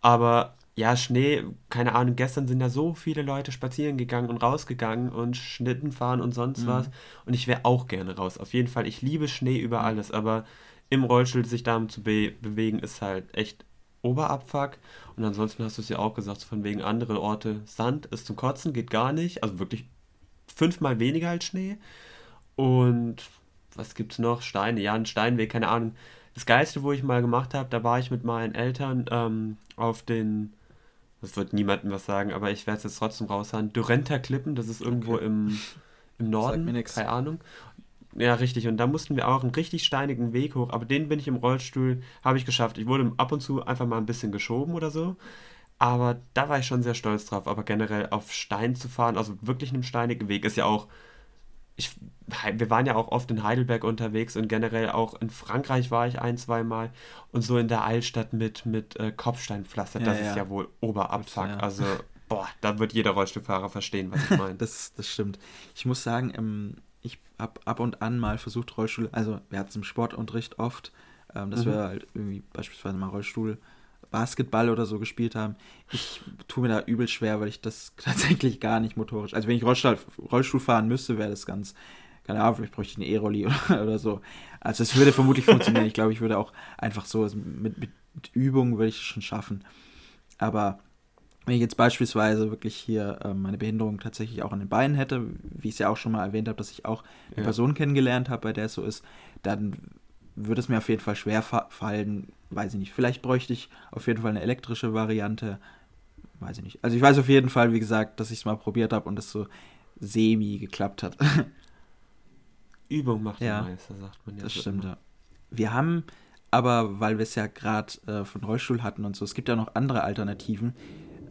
Aber ja, Schnee, keine Ahnung, gestern sind ja so viele Leute spazieren gegangen und rausgegangen und Schnitten fahren und sonst mhm. was. Und ich wäre auch gerne raus. Auf jeden Fall, ich liebe Schnee über mhm. alles, aber im Rollstuhl sich damit zu be bewegen, ist halt echt Oberabfuck. Und ansonsten hast du es ja auch gesagt, von wegen andere Orte. Sand ist zum Kotzen, geht gar nicht. Also wirklich fünfmal weniger als Schnee. Und was gibt's noch? Steine, ja, ein Steinweg, keine Ahnung. Das Geilste, wo ich mal gemacht habe, da war ich mit meinen Eltern ähm, auf den das wird niemandem was sagen, aber ich werde es jetzt trotzdem raushauen. Durenta Klippen, das ist irgendwo okay. im, im Norden, keine Ahnung. Ja, richtig. Und da mussten wir auch einen richtig steinigen Weg hoch, aber den bin ich im Rollstuhl, habe ich geschafft. Ich wurde ab und zu einfach mal ein bisschen geschoben oder so. Aber da war ich schon sehr stolz drauf. Aber generell auf Stein zu fahren, also wirklich einem steinigen Weg, ist ja auch ich, wir waren ja auch oft in Heidelberg unterwegs und generell auch in Frankreich war ich ein, zwei Mal und so in der Altstadt mit, mit äh, Kopfsteinpflaster, ja, das ja. ist ja wohl Oberabfuck. Ja. Also, boah, da wird jeder Rollstuhlfahrer verstehen, was ich meine. das, das stimmt. Ich muss sagen, ähm, ich habe ab und an mal versucht, Rollstuhl, also wir hatten es im Sportunterricht oft, ähm, dass mhm. wir halt irgendwie beispielsweise mal Rollstuhl Basketball oder so gespielt haben. Ich tue mir da übel schwer, weil ich das tatsächlich gar nicht motorisch. Also wenn ich Rollstuhl, Rollstuhl fahren müsste, wäre das ganz, keine Ahnung, vielleicht bräuchte ich eine E-Rolli oder, oder, so. Also es würde vermutlich funktionieren. Ich glaube, ich würde auch einfach so also mit, mit, mit Übung würde ich es schon schaffen. Aber wenn ich jetzt beispielsweise wirklich hier äh, meine Behinderung tatsächlich auch an den Beinen hätte, wie ich es ja auch schon mal erwähnt habe, dass ich auch eine ja. Person kennengelernt habe, bei der es so ist, dann würde es mir auf jeden Fall schwer fallen, weiß ich nicht. Vielleicht bräuchte ich auf jeden Fall eine elektrische Variante. Weiß ich nicht. Also ich weiß auf jeden Fall, wie gesagt, dass ich es mal probiert habe und es so semi geklappt hat. Übung macht ja, Meister, sagt man ja. Das stimmt, ja. Wir haben aber, weil wir es ja gerade äh, von Rollstuhl hatten und so, es gibt ja noch andere Alternativen,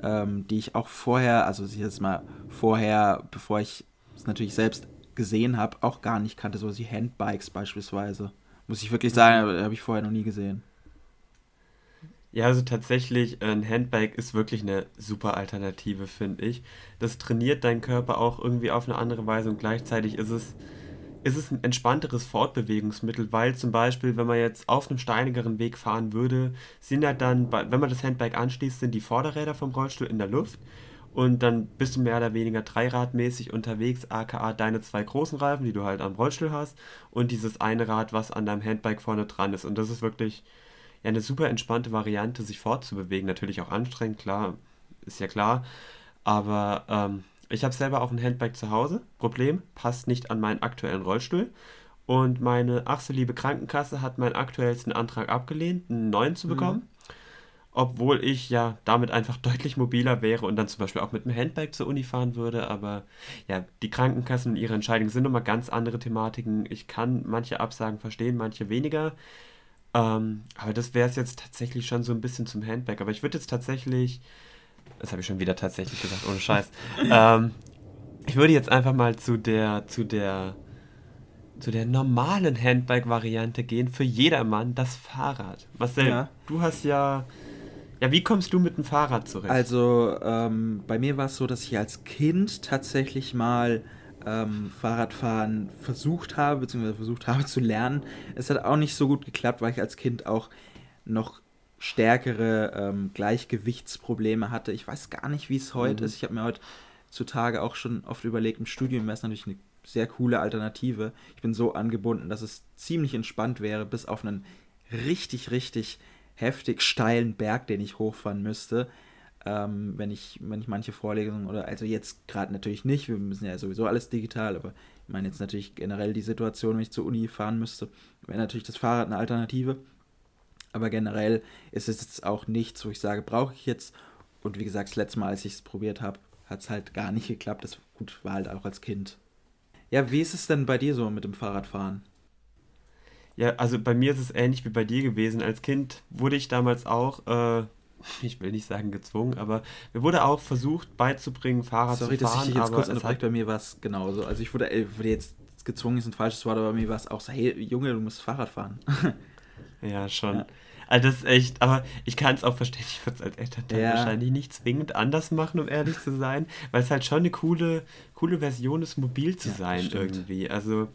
ähm, die ich auch vorher, also ich jetzt mal vorher, bevor ich es natürlich selbst gesehen habe, auch gar nicht kannte, so wie Handbikes beispielsweise. Muss ich wirklich sagen, habe ich vorher noch nie gesehen. Ja, also tatsächlich, ein Handbike ist wirklich eine super Alternative, finde ich. Das trainiert deinen Körper auch irgendwie auf eine andere Weise und gleichzeitig ist es, ist es ein entspannteres Fortbewegungsmittel, weil zum Beispiel, wenn man jetzt auf einem steinigeren Weg fahren würde, sind ja dann, wenn man das Handbike anschließt, sind die Vorderräder vom Rollstuhl in der Luft und dann bist du mehr oder weniger dreiradmäßig unterwegs, aka deine zwei großen Reifen, die du halt am Rollstuhl hast und dieses eine Rad, was an deinem Handbike vorne dran ist. Und das ist wirklich ja eine super entspannte Variante, sich fortzubewegen. Natürlich auch anstrengend, klar, ist ja klar. Aber ähm, ich habe selber auch ein Handbike zu Hause. Problem, passt nicht an meinen aktuellen Rollstuhl. Und meine ach so liebe Krankenkasse hat meinen aktuellsten Antrag abgelehnt, einen neuen zu bekommen. Mhm obwohl ich ja damit einfach deutlich mobiler wäre und dann zum Beispiel auch mit einem Handbag zur Uni fahren würde. Aber ja, die Krankenkassen und ihre Entscheidungen sind nochmal ganz andere Thematiken. Ich kann manche Absagen verstehen, manche weniger. Ähm, aber das wäre es jetzt tatsächlich schon so ein bisschen zum Handbag. Aber ich würde jetzt tatsächlich, das habe ich schon wieder tatsächlich gesagt, ohne Scheiß. ähm, ich würde jetzt einfach mal zu der, zu der, zu der normalen Handbike-Variante gehen. Für jedermann das Fahrrad. Marcel, ja. du hast ja Ja, wie kommst du mit dem Fahrrad zurecht? Also, ähm, bei mir war es so, dass ich als Kind tatsächlich mal ähm, Fahrradfahren versucht habe, beziehungsweise versucht habe zu lernen. Es hat auch nicht so gut geklappt, weil ich als Kind auch noch stärkere ähm, Gleichgewichtsprobleme hatte. Ich weiß gar nicht, wie es heute mhm. ist. Ich habe mir heute zutage auch schon oft überlegt, im Studium wäre es natürlich eine sehr coole Alternative. Ich bin so angebunden, dass es ziemlich entspannt wäre, bis auf einen richtig, richtig heftig steilen Berg, den ich hochfahren müsste. Ähm, wenn ich, wenn ich manche Vorlesungen oder also jetzt gerade natürlich nicht, wir müssen ja sowieso alles digital, aber ich meine jetzt natürlich generell die Situation, wenn ich zur Uni fahren müsste, wäre natürlich das Fahrrad eine Alternative. Aber generell ist es jetzt auch nichts, wo ich sage, brauche ich jetzt. Und wie gesagt, das letzte Mal, als ich es probiert habe, hat es halt gar nicht geklappt. Das gut war halt auch als Kind. Ja, wie ist es denn bei dir so mit dem Fahrradfahren? Ja, also bei mir ist es ähnlich wie bei dir gewesen. Als Kind wurde ich damals auch, äh, ich will nicht sagen gezwungen, aber mir wurde auch versucht beizubringen, Fahrrad Sorry, zu fahren. Sorry, dass ich dich jetzt kurz unterbreche, bei mir war es genauso. Also ich wurde, wurde jetzt gezwungen ist ein falsches Wort, aber bei mir war es auch so, hey Junge, du musst Fahrrad fahren. Ja, schon. Ja. Also das ist echt, aber ich kann es auch verstehen, ich würde es als Elternteil ja. wahrscheinlich nicht zwingend anders machen, um ehrlich zu sein, weil es halt schon eine coole, coole Version ist, mobil zu ja, sein irgendwie. Also,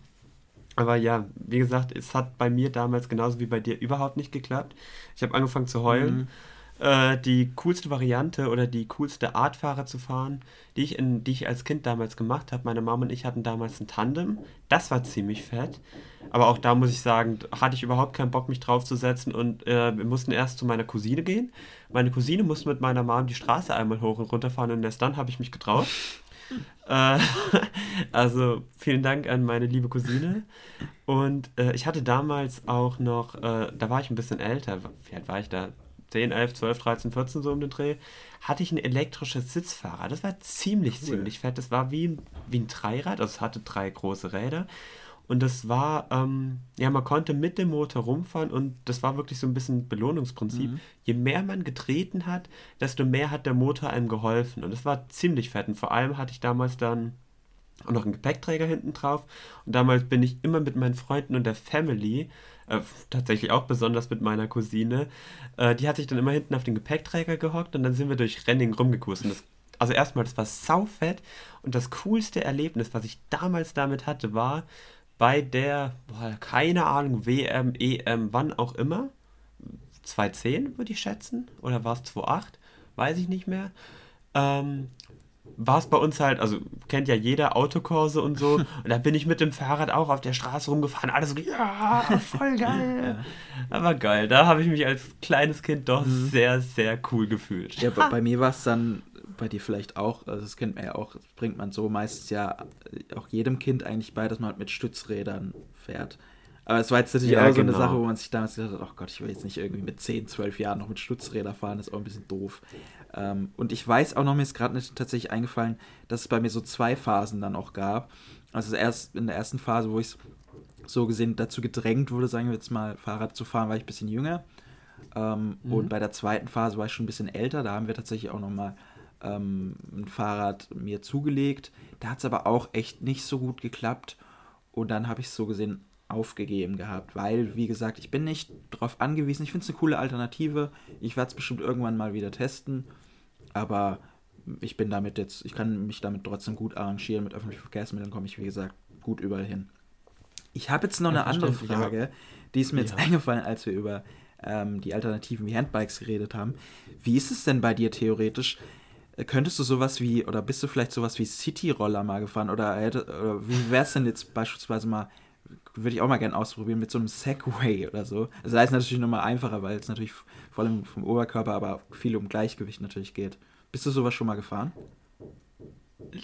aber ja, wie gesagt, es hat bei mir damals genauso wie bei dir überhaupt nicht geklappt. Ich habe angefangen zu heulen. Mhm äh, die coolste Variante oder die coolste Art Fahrer zu fahren, die ich, in, die ich als Kind damals gemacht habe. Meine Mama und ich hatten damals ein Tandem. Das war ziemlich fett. Aber auch da muss ich sagen, hatte ich überhaupt keinen Bock, mich draufzusetzen. Und äh, wir mussten erst zu meiner Cousine gehen. Meine Cousine musste mit meiner Mom die Straße einmal hoch und runter fahren und erst dann habe ich mich getraut. Äh, also vielen Dank an meine liebe Cousine. Und äh, ich hatte damals auch noch, äh, da war ich ein bisschen älter. Wie alt war ich da? 10, 11, 12, 13, 14 so um den Dreh, hatte ich ein elektrisches Sitzfahrrad. Das war ziemlich, cool. ziemlich fett. Das war wie, wie ein Dreirad, also es hatte drei große Räder. Und das war, ähm, ja, man konnte mit dem Motor rumfahren und das war wirklich so ein bisschen Belohnungsprinzip. Mhm. Je mehr man getreten hat, desto mehr hat der Motor einem geholfen. Und das war ziemlich fett. Und vor allem hatte ich damals dann auch noch einen Gepäckträger hinten drauf. Und damals bin ich immer mit meinen Freunden und der Family äh, tatsächlich auch besonders mit meiner Cousine. Äh, die hat sich dann immer hinten auf den Gepäckträger gehockt und dann sind wir durch Renning. Und das, also erstmal, das war saufett und das coolste Erlebnis, was ich damals damit hatte, war bei der, boah, keine Ahnung, WM, EM, wann auch immer. 2010 würde ich schätzen. Oder war es 2008? Weiß ich nicht mehr. Ähm, war es bei uns halt, also kennt ja jeder Autokurse und so. und da bin ich mit dem Fahrrad auch auf der Straße rumgefahren. Alles so, ja, voll geil. ja. Aber geil, da habe ich mich als kleines Kind doch mhm. sehr, sehr cool gefühlt. Ja, bei, bei mir war es dann, bei dir vielleicht auch, also das kennt man ja auch, das bringt man so meistens ja auch jedem Kind eigentlich bei, dass man halt mit Stützrädern fährt. Aber es war jetzt natürlich ja, auch so genau. eine Sache, wo man sich damals gedacht hat, oh Gott, ich will jetzt nicht irgendwie mit 10, 12 Jahren noch mit Stützrädern fahren, das ist auch ein bisschen doof. Ähm, und ich weiß auch noch, mir ist gerade tatsächlich eingefallen, dass es bei mir so zwei Phasen dann auch gab. Also erst in der ersten Phase, wo ich so gesehen dazu gedrängt wurde, sagen wir jetzt mal, Fahrrad zu fahren, war ich ein bisschen jünger. Ähm, mhm. Und bei der zweiten Phase war ich schon ein bisschen älter. Da haben wir tatsächlich auch nochmal ähm, ein Fahrrad mir zugelegt. Da hat es aber auch echt nicht so gut geklappt. Und dann habe ich es so gesehen aufgegeben gehabt, weil, wie gesagt, ich bin nicht darauf angewiesen. Ich finde es eine coole Alternative. Ich werde es bestimmt irgendwann mal wieder testen, aber ich bin damit jetzt, ich kann mich damit trotzdem gut arrangieren. Mit öffentlichen Verkehrsmitteln komme ich, wie gesagt, gut überall hin. Ich habe jetzt noch ja, eine andere Frage, die ist mir ja. jetzt eingefallen, als wir über ähm, die Alternativen wie Handbikes geredet haben. Wie ist es denn bei dir theoretisch? Könntest du sowas wie, oder bist du vielleicht sowas wie City-Roller mal gefahren? Oder, oder wie wäre es denn jetzt beispielsweise mal würde ich auch mal gerne ausprobieren mit so einem Segway oder so. Also da ist natürlich nochmal einfacher, weil es natürlich vor allem vom Oberkörper, aber viel um Gleichgewicht natürlich geht. Bist du sowas schon mal gefahren?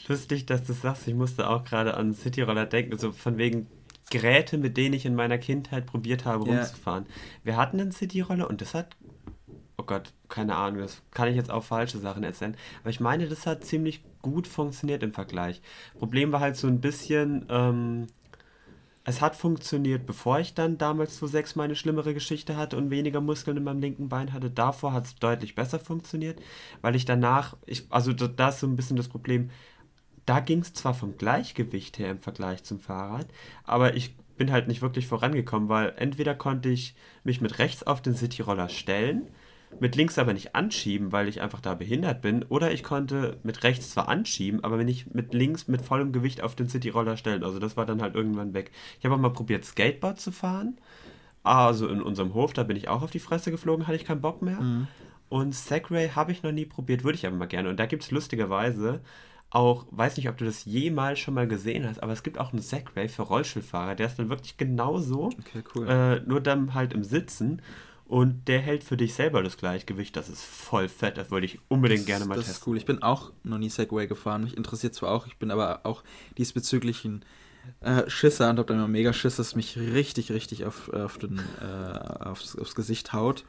Lustig, dass du sagst. Ich musste auch gerade an Cityroller denken, so von wegen Geräte, mit denen ich in meiner Kindheit probiert habe, yeah. rumzufahren. Wir hatten einen Cityroller und das hat, oh Gott, keine Ahnung, das kann ich jetzt auch falsche Sachen erzählen, aber ich meine, das hat ziemlich gut funktioniert im Vergleich. Problem war halt so ein bisschen, ähm, es hat funktioniert, bevor ich dann damals zu sechs meine schlimmere Geschichte hatte und weniger Muskeln in meinem linken Bein hatte. Davor hat es deutlich besser funktioniert, weil ich danach, ich, also da ist so ein bisschen das Problem, da ging es zwar vom Gleichgewicht her im Vergleich zum Fahrrad, aber ich bin halt nicht wirklich vorangekommen, weil entweder konnte ich mich mit rechts auf den Cityroller stellen, mit links aber nicht anschieben, weil ich einfach da behindert bin. Oder ich konnte mit rechts zwar anschieben, aber wenn ich mit links mit vollem Gewicht auf den City-Roller stellen. Also das war dann halt irgendwann weg. Ich habe auch mal probiert, Skateboard zu fahren. Also in unserem Hof, da bin ich auch auf die Fresse geflogen, hatte ich keinen Bock mehr. Mhm. Und Segway habe ich noch nie probiert, würde ich aber mal gerne. Und da gibt es lustigerweise auch, weiß nicht, ob du das jemals schon mal gesehen hast, aber es gibt auch einen Segway für Rollstuhlfahrer, der ist dann wirklich genauso, okay, cool. äh, nur dann halt im Sitzen und der hält für dich selber das Gleichgewicht. Das ist voll fett, das wollte ich unbedingt das, gerne mal das testen. Das ist cool, ich bin auch noch nie Segway gefahren, mich interessiert zwar auch, ich bin aber auch diesbezüglich ein äh, Schisser und hab dann immer mega Schiss, dass mich richtig, richtig auf, auf den, äh, aufs, aufs Gesicht haut.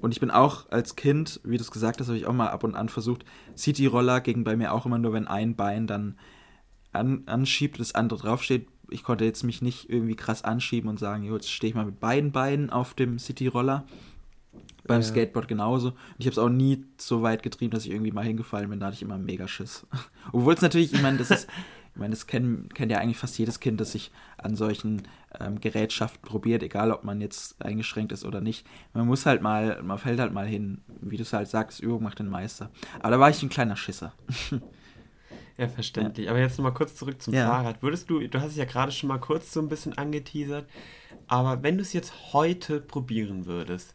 Und ich bin auch als Kind, wie du es gesagt hast, habe ich auch mal ab und an versucht. City-Roller ging bei mir auch immer nur, wenn ein Bein dann an, anschiebt und das andere draufsteht. Ich konnte jetzt mich nicht irgendwie krass anschieben und sagen, jo, jetzt stehe ich mal mit beiden Beinen auf dem City-Roller. Beim ja. Skateboard genauso. Und ich habe es auch nie so weit getrieben, dass ich irgendwie mal hingefallen bin. Da hatte ich immer mega Schiss. Obwohl es natürlich, ich meine, das ist ich meine, das kennt, kennt ja eigentlich fast jedes Kind, das sich an solchen ähm, Gerätschaften probiert, egal ob man jetzt eingeschränkt ist oder nicht. Man muss halt mal, man fällt halt mal hin, wie du es halt sagst, Übung macht den Meister. Aber da war ich ein kleiner Schisser. ja, verständlich. Ja. Aber jetzt nochmal kurz zurück zum ja. Fahrrad. Würdest du, du hast es ja gerade schon mal kurz so ein bisschen angeteasert, aber wenn du es jetzt heute probieren würdest,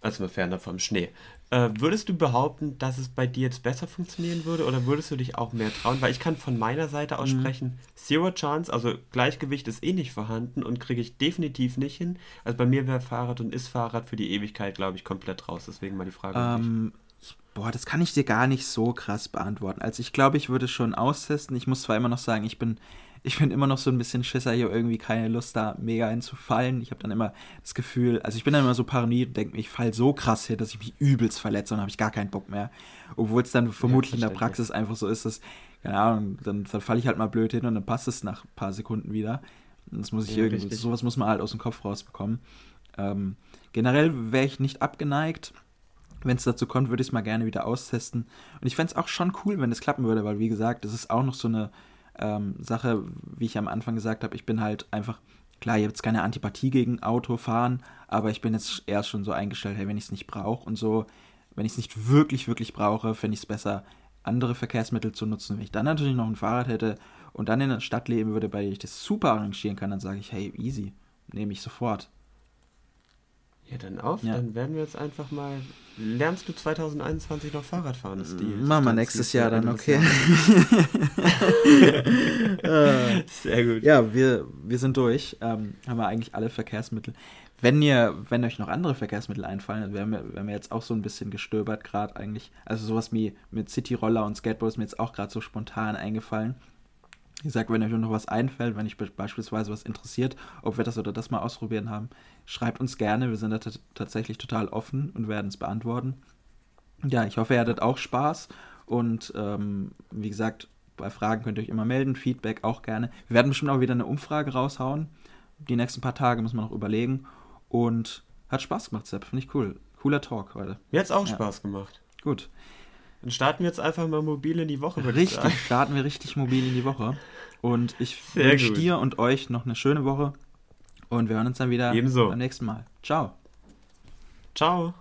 also mal fernab vom Schnee, äh, würdest du behaupten, dass es bei dir jetzt besser funktionieren würde oder würdest du dich auch mehr trauen? Weil ich kann von meiner Seite aus mhm. sprechen, Zero Chance, also Gleichgewicht ist eh nicht vorhanden und kriege ich definitiv nicht hin. Also bei mir wäre Fahrrad und ist Fahrrad für die Ewigkeit, glaube ich, komplett raus. Deswegen mal die Frage. Ähm, boah, das kann ich dir gar nicht so krass beantworten. Also ich glaube, ich würde schon austesten. Ich muss zwar immer noch sagen, ich bin ich bin immer noch so ein bisschen Schisser, hier irgendwie keine Lust da mega hinzufallen. Ich habe dann immer das Gefühl, also ich bin dann immer so paranoid und denke mir, ich falle so krass hier, dass ich mich übelst verletze und habe ich gar keinen Bock mehr. Obwohl es dann vermutlich ja, in der Praxis einfach so ist, dass, keine Ahnung, dann, dann falle ich halt mal blöd hin und dann passt es nach ein paar Sekunden wieder. Das muss ich ja, irgendwie, richtig. sowas muss man halt aus dem Kopf rausbekommen. Ähm, generell wäre ich nicht abgeneigt. Wenn es dazu kommt, würde ich es mal gerne wieder austesten. Und ich fände es auch schon cool, wenn es klappen würde, weil wie gesagt, das ist auch noch so eine ähm, Sache, wie ich am Anfang gesagt habe, ich bin halt einfach, klar, ihr habt jetzt keine Antipathie gegen Autofahren, aber ich bin jetzt erst schon so eingestellt, hey, wenn ich es nicht brauche und so, wenn ich es nicht wirklich, wirklich brauche, fände ich es besser, andere Verkehrsmittel zu nutzen. Wenn ich dann natürlich noch ein Fahrrad hätte und dann in der Stadt leben würde, bei der ich das super arrangieren kann, dann sage ich, hey, easy, nehme ich sofort. Ja, dann auf, ja. dann werden wir jetzt einfach mal. Lernst du 2021 noch Fahrrad fahren, Stil? Machen wir nächstes Jahr dann, okay. Sehr gut. Ja, wir, wir sind durch. Ähm, haben wir eigentlich alle Verkehrsmittel. Wenn ihr, wenn euch noch andere Verkehrsmittel einfallen, wir haben, wir haben jetzt auch so ein bisschen gestöbert gerade eigentlich. Also sowas wie mit City-Roller und Skateboard ist mir jetzt auch gerade so spontan eingefallen. Wie gesagt, wenn euch noch was einfällt, wenn euch beispielsweise was interessiert, ob wir das oder das mal ausprobieren haben, schreibt uns gerne. Wir sind da tatsächlich total offen und werden es beantworten. Ja, ich hoffe, ihr hattet auch Spaß. Und ähm, wie gesagt, bei Fragen könnt ihr euch immer melden. Feedback auch gerne. Wir werden bestimmt auch wieder eine Umfrage raushauen. Die nächsten paar Tage muss man noch überlegen. Und hat Spaß gemacht, Sepp. Finde ich cool. Cooler Talk heute. Mir hat es auch ja. Spaß gemacht. Gut. Dann starten wir jetzt einfach mal mobil in die Woche. Richtig, starten wir richtig mobil in die Woche. Und ich wünsche dir und euch noch eine schöne Woche. Und wir hören uns dann wieder Ebenso. beim nächsten Mal. Ciao. Ciao.